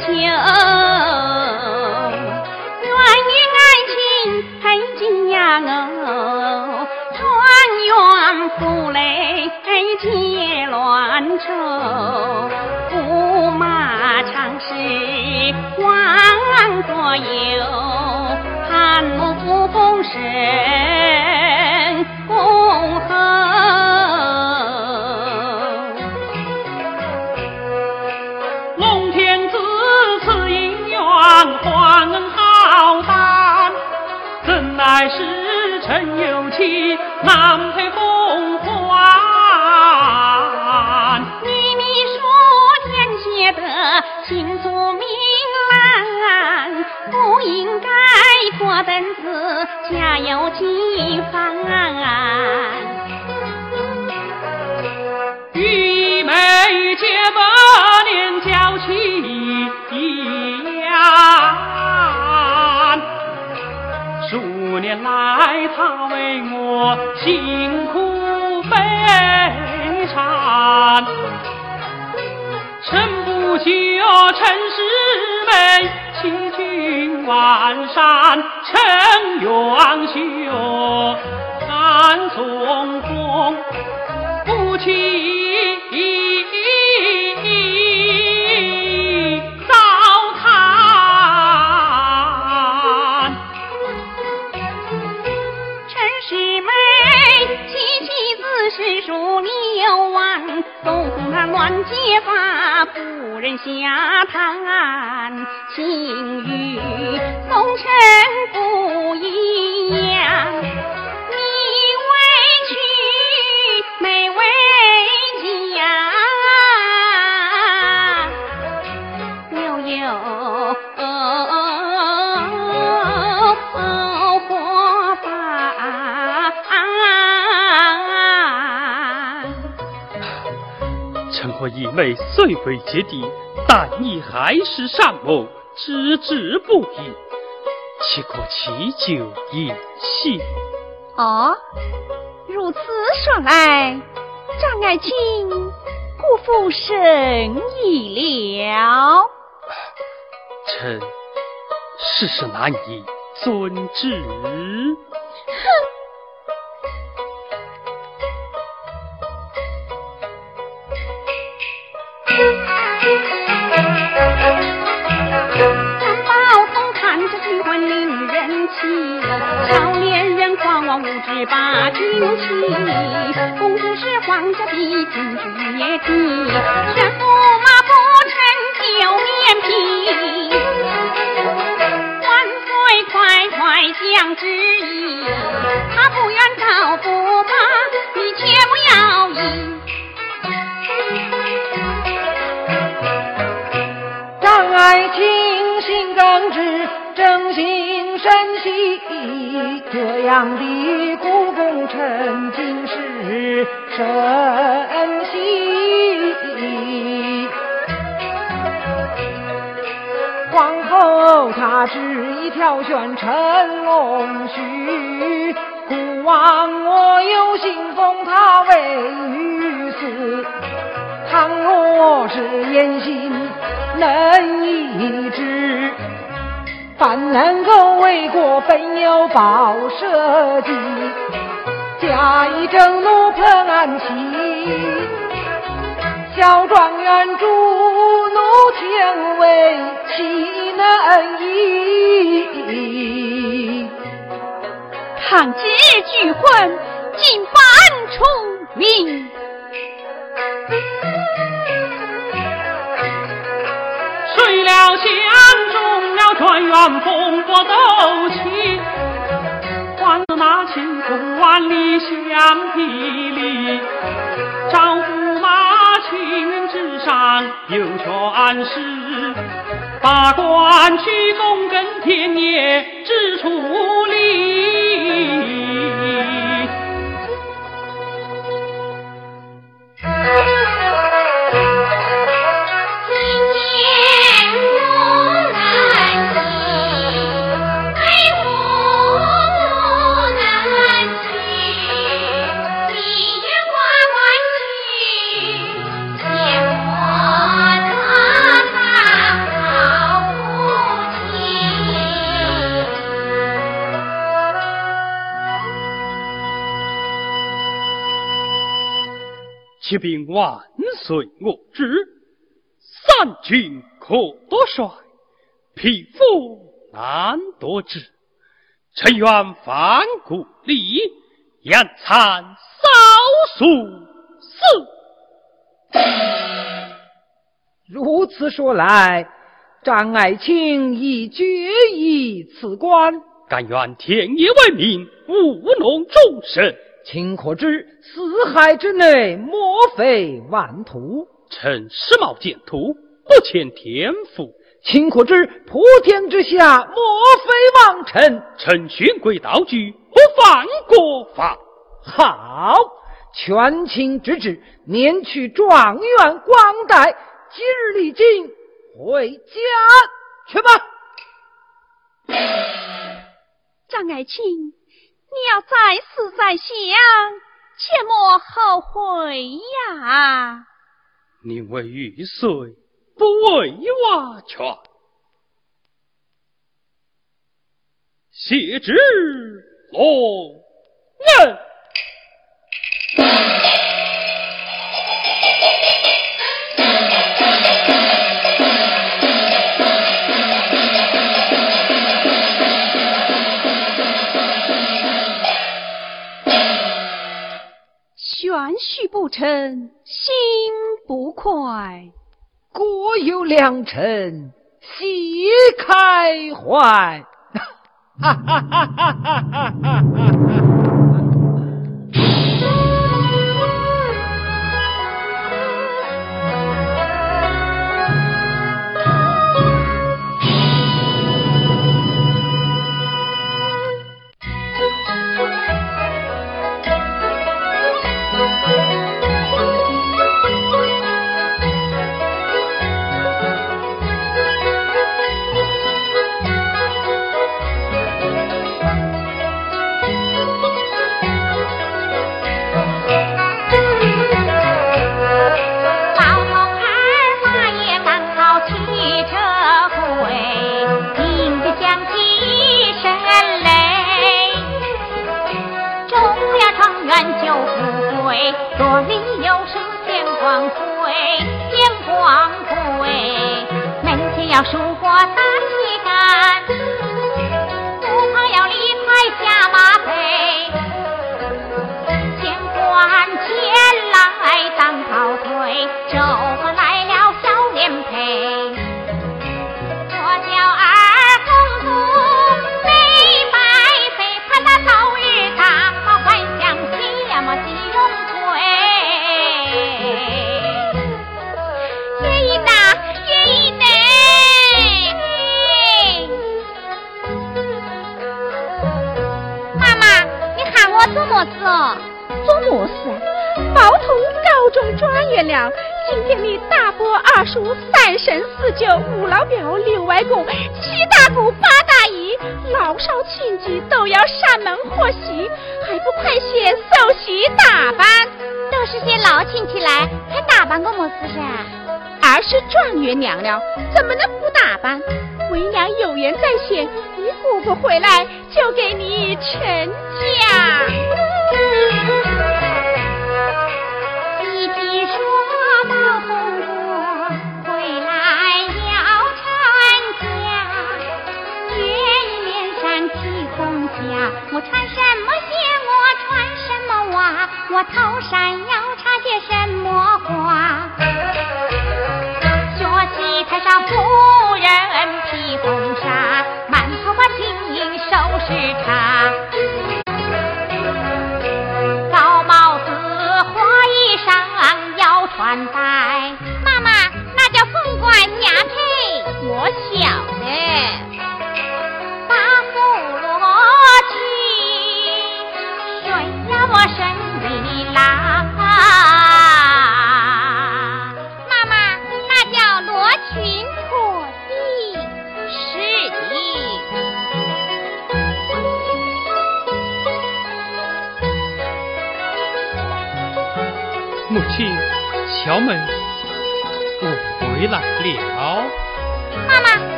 求。愿与爱情配金牙藕，船远负累结乱愁。驸马常侍望左右，汉穆府风声辰有期，难配凤凰。你你说天写的清楚明朗，不应该拖凳子加油几番。玉梅结百年娇妻呀，数年来他臣不休，陈师妹欺君万山，陈元秀安松风。夫妻结发，不忍下谈，情与宋臣不一臣和义妹虽为姐弟，但你还是善谋，知之不已，岂可弃酒饮戏？哦，如此说来，张爱卿不负神意了。臣事事难以遵旨。令人气，少年人狂妄无知把军欺。公主是皇家的金枝也提，全驸马不成就面皮。万岁快快降旨意，他不愿告驸马，你切不要疑。张爱卿心刚直，正心深细，这样的故功臣竟是甚喜。皇后她执意挑选陈龙须，孤王我有心封他为御史。倘若是言行能一致，凡能够为国分忧报社稷，加以正怒破安喜，小状元主怒天为，岂能移？抗击拒婚，尽反出名。谁料相中南风波斗起，唤得那晴空万里响霹雳。招呼马青云之上有权势，把关去共耕田爷之处理。启禀万岁，我知三军可夺帅，匹夫难夺志。臣愿反故立，严参扫肃死。如此说来，张爱卿已决意辞官，但愿天野为民，务农终身。卿可知四海之内，莫非万土？臣时髦简图，不欠天赋。卿可知普天之下，莫非王臣？臣循规蹈矩，不犯国法。好，权卿之旨，免去状元光带，今日离京回家去吧。张爱卿。你要再思再想，切莫后悔呀！宁为玉碎，不为瓦全。谢之龙人。不成，心不快；国有良辰，喜开怀。哈哈哈哈哈哈！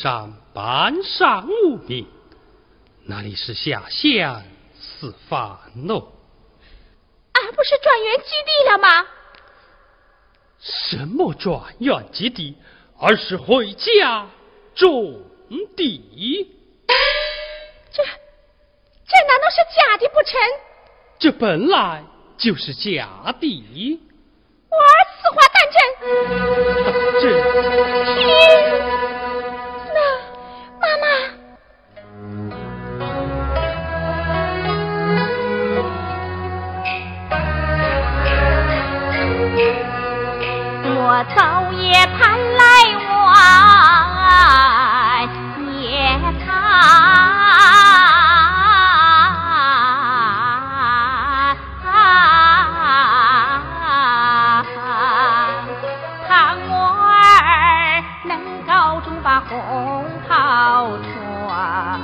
落孙山，班上无名，哪里是下乡示范喽？俺不是状元及第了吗？什么转院基地，而是回家种地。这这难道是假的不成？这本来就是假的。我儿此话当真？当真。我早也盼来晚也盼，盼我儿能高中把红袍穿，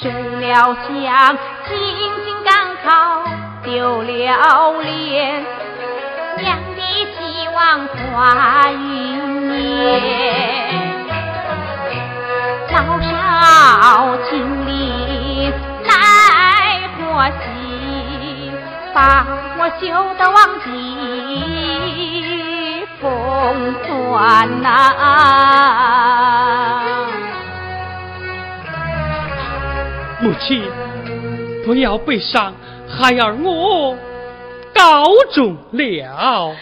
谁料想进京赶考丢了脸。娘的希望化云烟，老少经历来获喜，把我羞得忘记风端呐、母亲，不要悲伤，孩儿我高中了。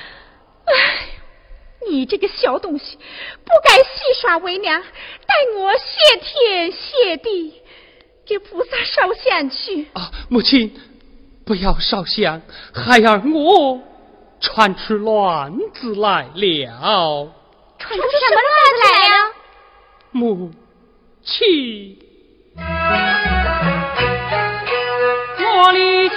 哎，你这个小东西，不该戏耍为娘，待我谢天谢地，给菩萨烧香去。啊，母亲，不要烧香，孩儿我传出乱子来了。传出什么乱子来了？母亲，我的家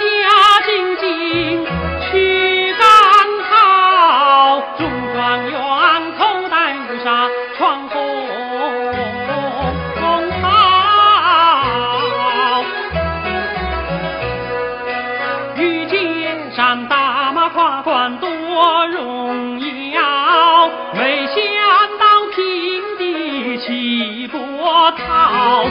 波涛。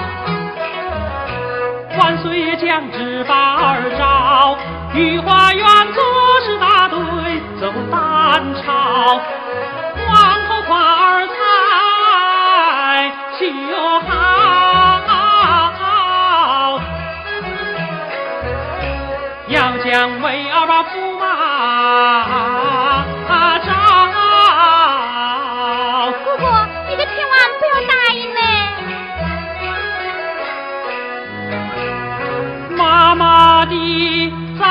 万岁将至把儿召，御花园坐是大队走单朝，皇后夸儿才秀好，要将为儿把驸马的再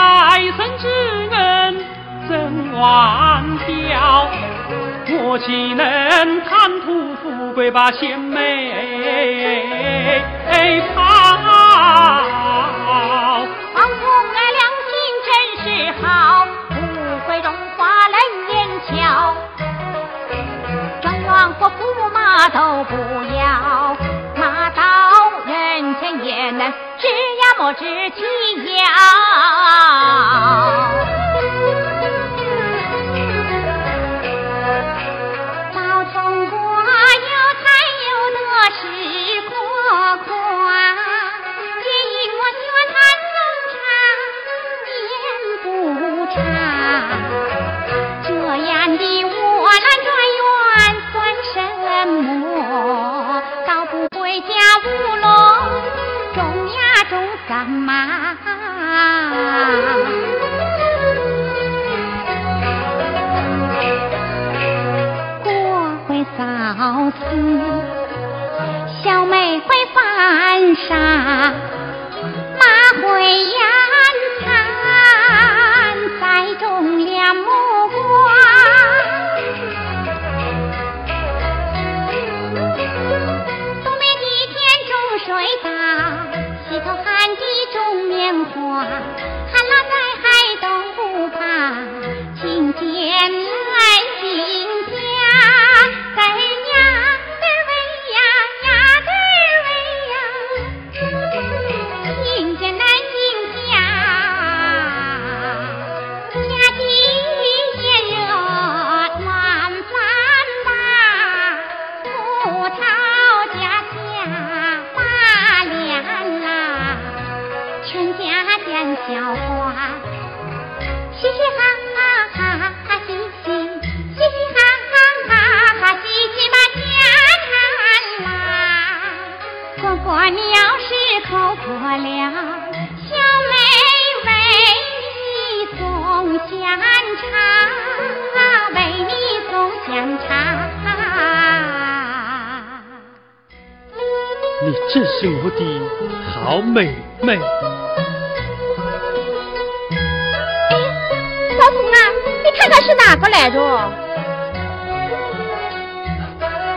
生之恩怎忘掉？我岂能贪图富贵把贤妹抛？王公啊，良心真是好，富贵荣华冷眼瞧。张王和驸马都不要，马到。人间也能知呀莫知其要。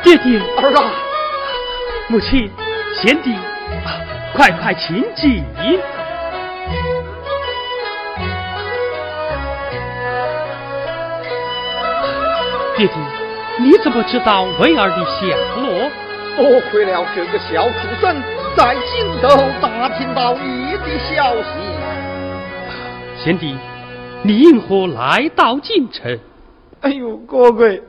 爹爹，儿啊，母亲，贤弟，快快请进。爹爹，你怎么知道维儿的下落？多亏了这个小畜生在京都打听到你的消息。贤弟，你因何来到京城？哥哥，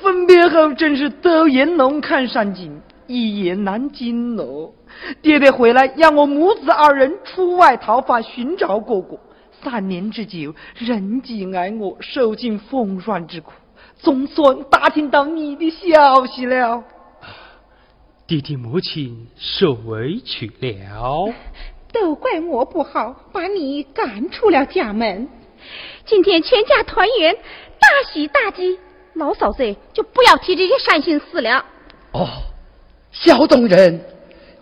分别后真是斗艳龙看山景，一言难尽喽。爹爹回来，让我母子二人出外讨伐，寻找哥哥。三年之久，人饥挨饿，受尽风霜之苦，总算打听到你的消息了。弟弟母亲受委屈了，都怪我不好，把你赶出了家门。今天全家团圆，大喜大吉，老嫂子就不要提这些伤心事了。哦，小动人，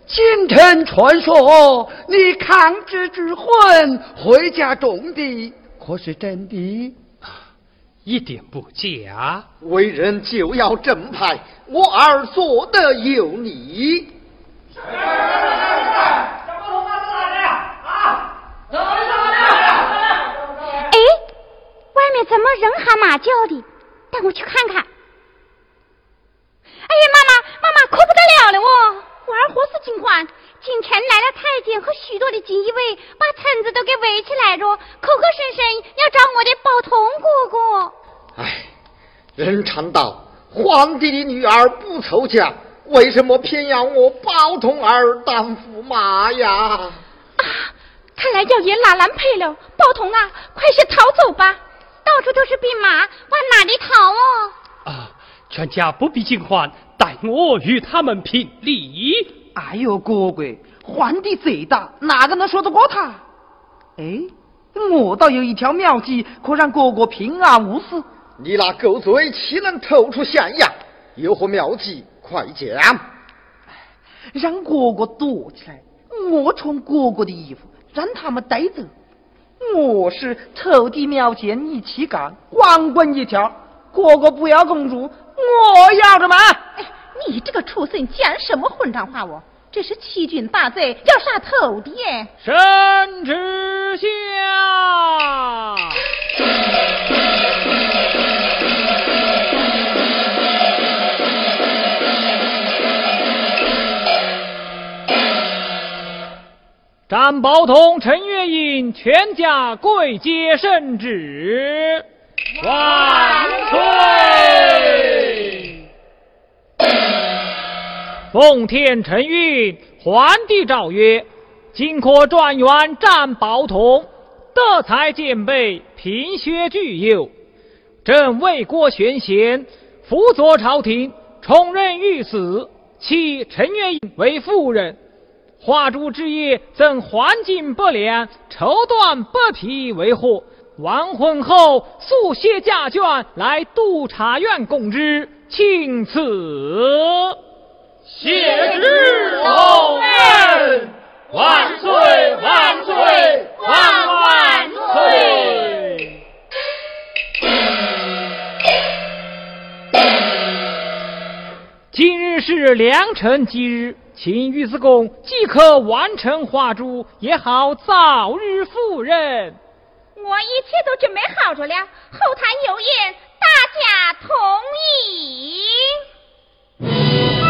京城传说你抗旨之婚回家种地，可是真的？一点不假，为人就要正派，我儿做得有你。哎，怎么人喊马叫的？带我去看看。哎呀，妈妈，妈妈，可不得了了哦！我儿何事惊慌？京城来了太监和许多的锦衣卫，把村子都给围起来着，口口声声要找我的宝通哥哥。哎，人常道，皇帝的女儿不愁嫁，为什么偏要我宝通儿当驸马呀？啊，看来要爷拉郎配了。宝通啊，快些逃走吧，到处都是兵马，往哪里逃哦？啊，全家不必惊慌，待我与他们拼力。哎呦，哥哥，皇帝贼大，哪个能说得过他？哎，我倒有一条妙计，可让哥哥平安无事。你那狗嘴岂能透出象牙？有何妙计？快讲！让哥哥躲起来，我穿哥哥的衣服，让他们带走。我是土地庙前一起赶，光棍一条。哥哥不要公主，我要着嘛！哎。你这个畜生讲什么混账话！我这是欺君大罪，要杀头的！圣旨下。战宝通、陈月英全家跪接圣旨，万岁！奉天承运，皇帝诏曰：今科状元战宝通，德才兼备，品学俱优，朕为国选贤，辅佐朝廷，充任御史，弃陈月英为夫人。华主之夜，赠环境不良，绸缎不匹，为何？完婚后速写家眷来督察院供之，钦此。谢之隆恩，万岁万岁万万岁！今日是良辰吉日。请玉子公即可完成画烛，也好早日赴任。我一切都准备好着了，后台有宴，大家同意。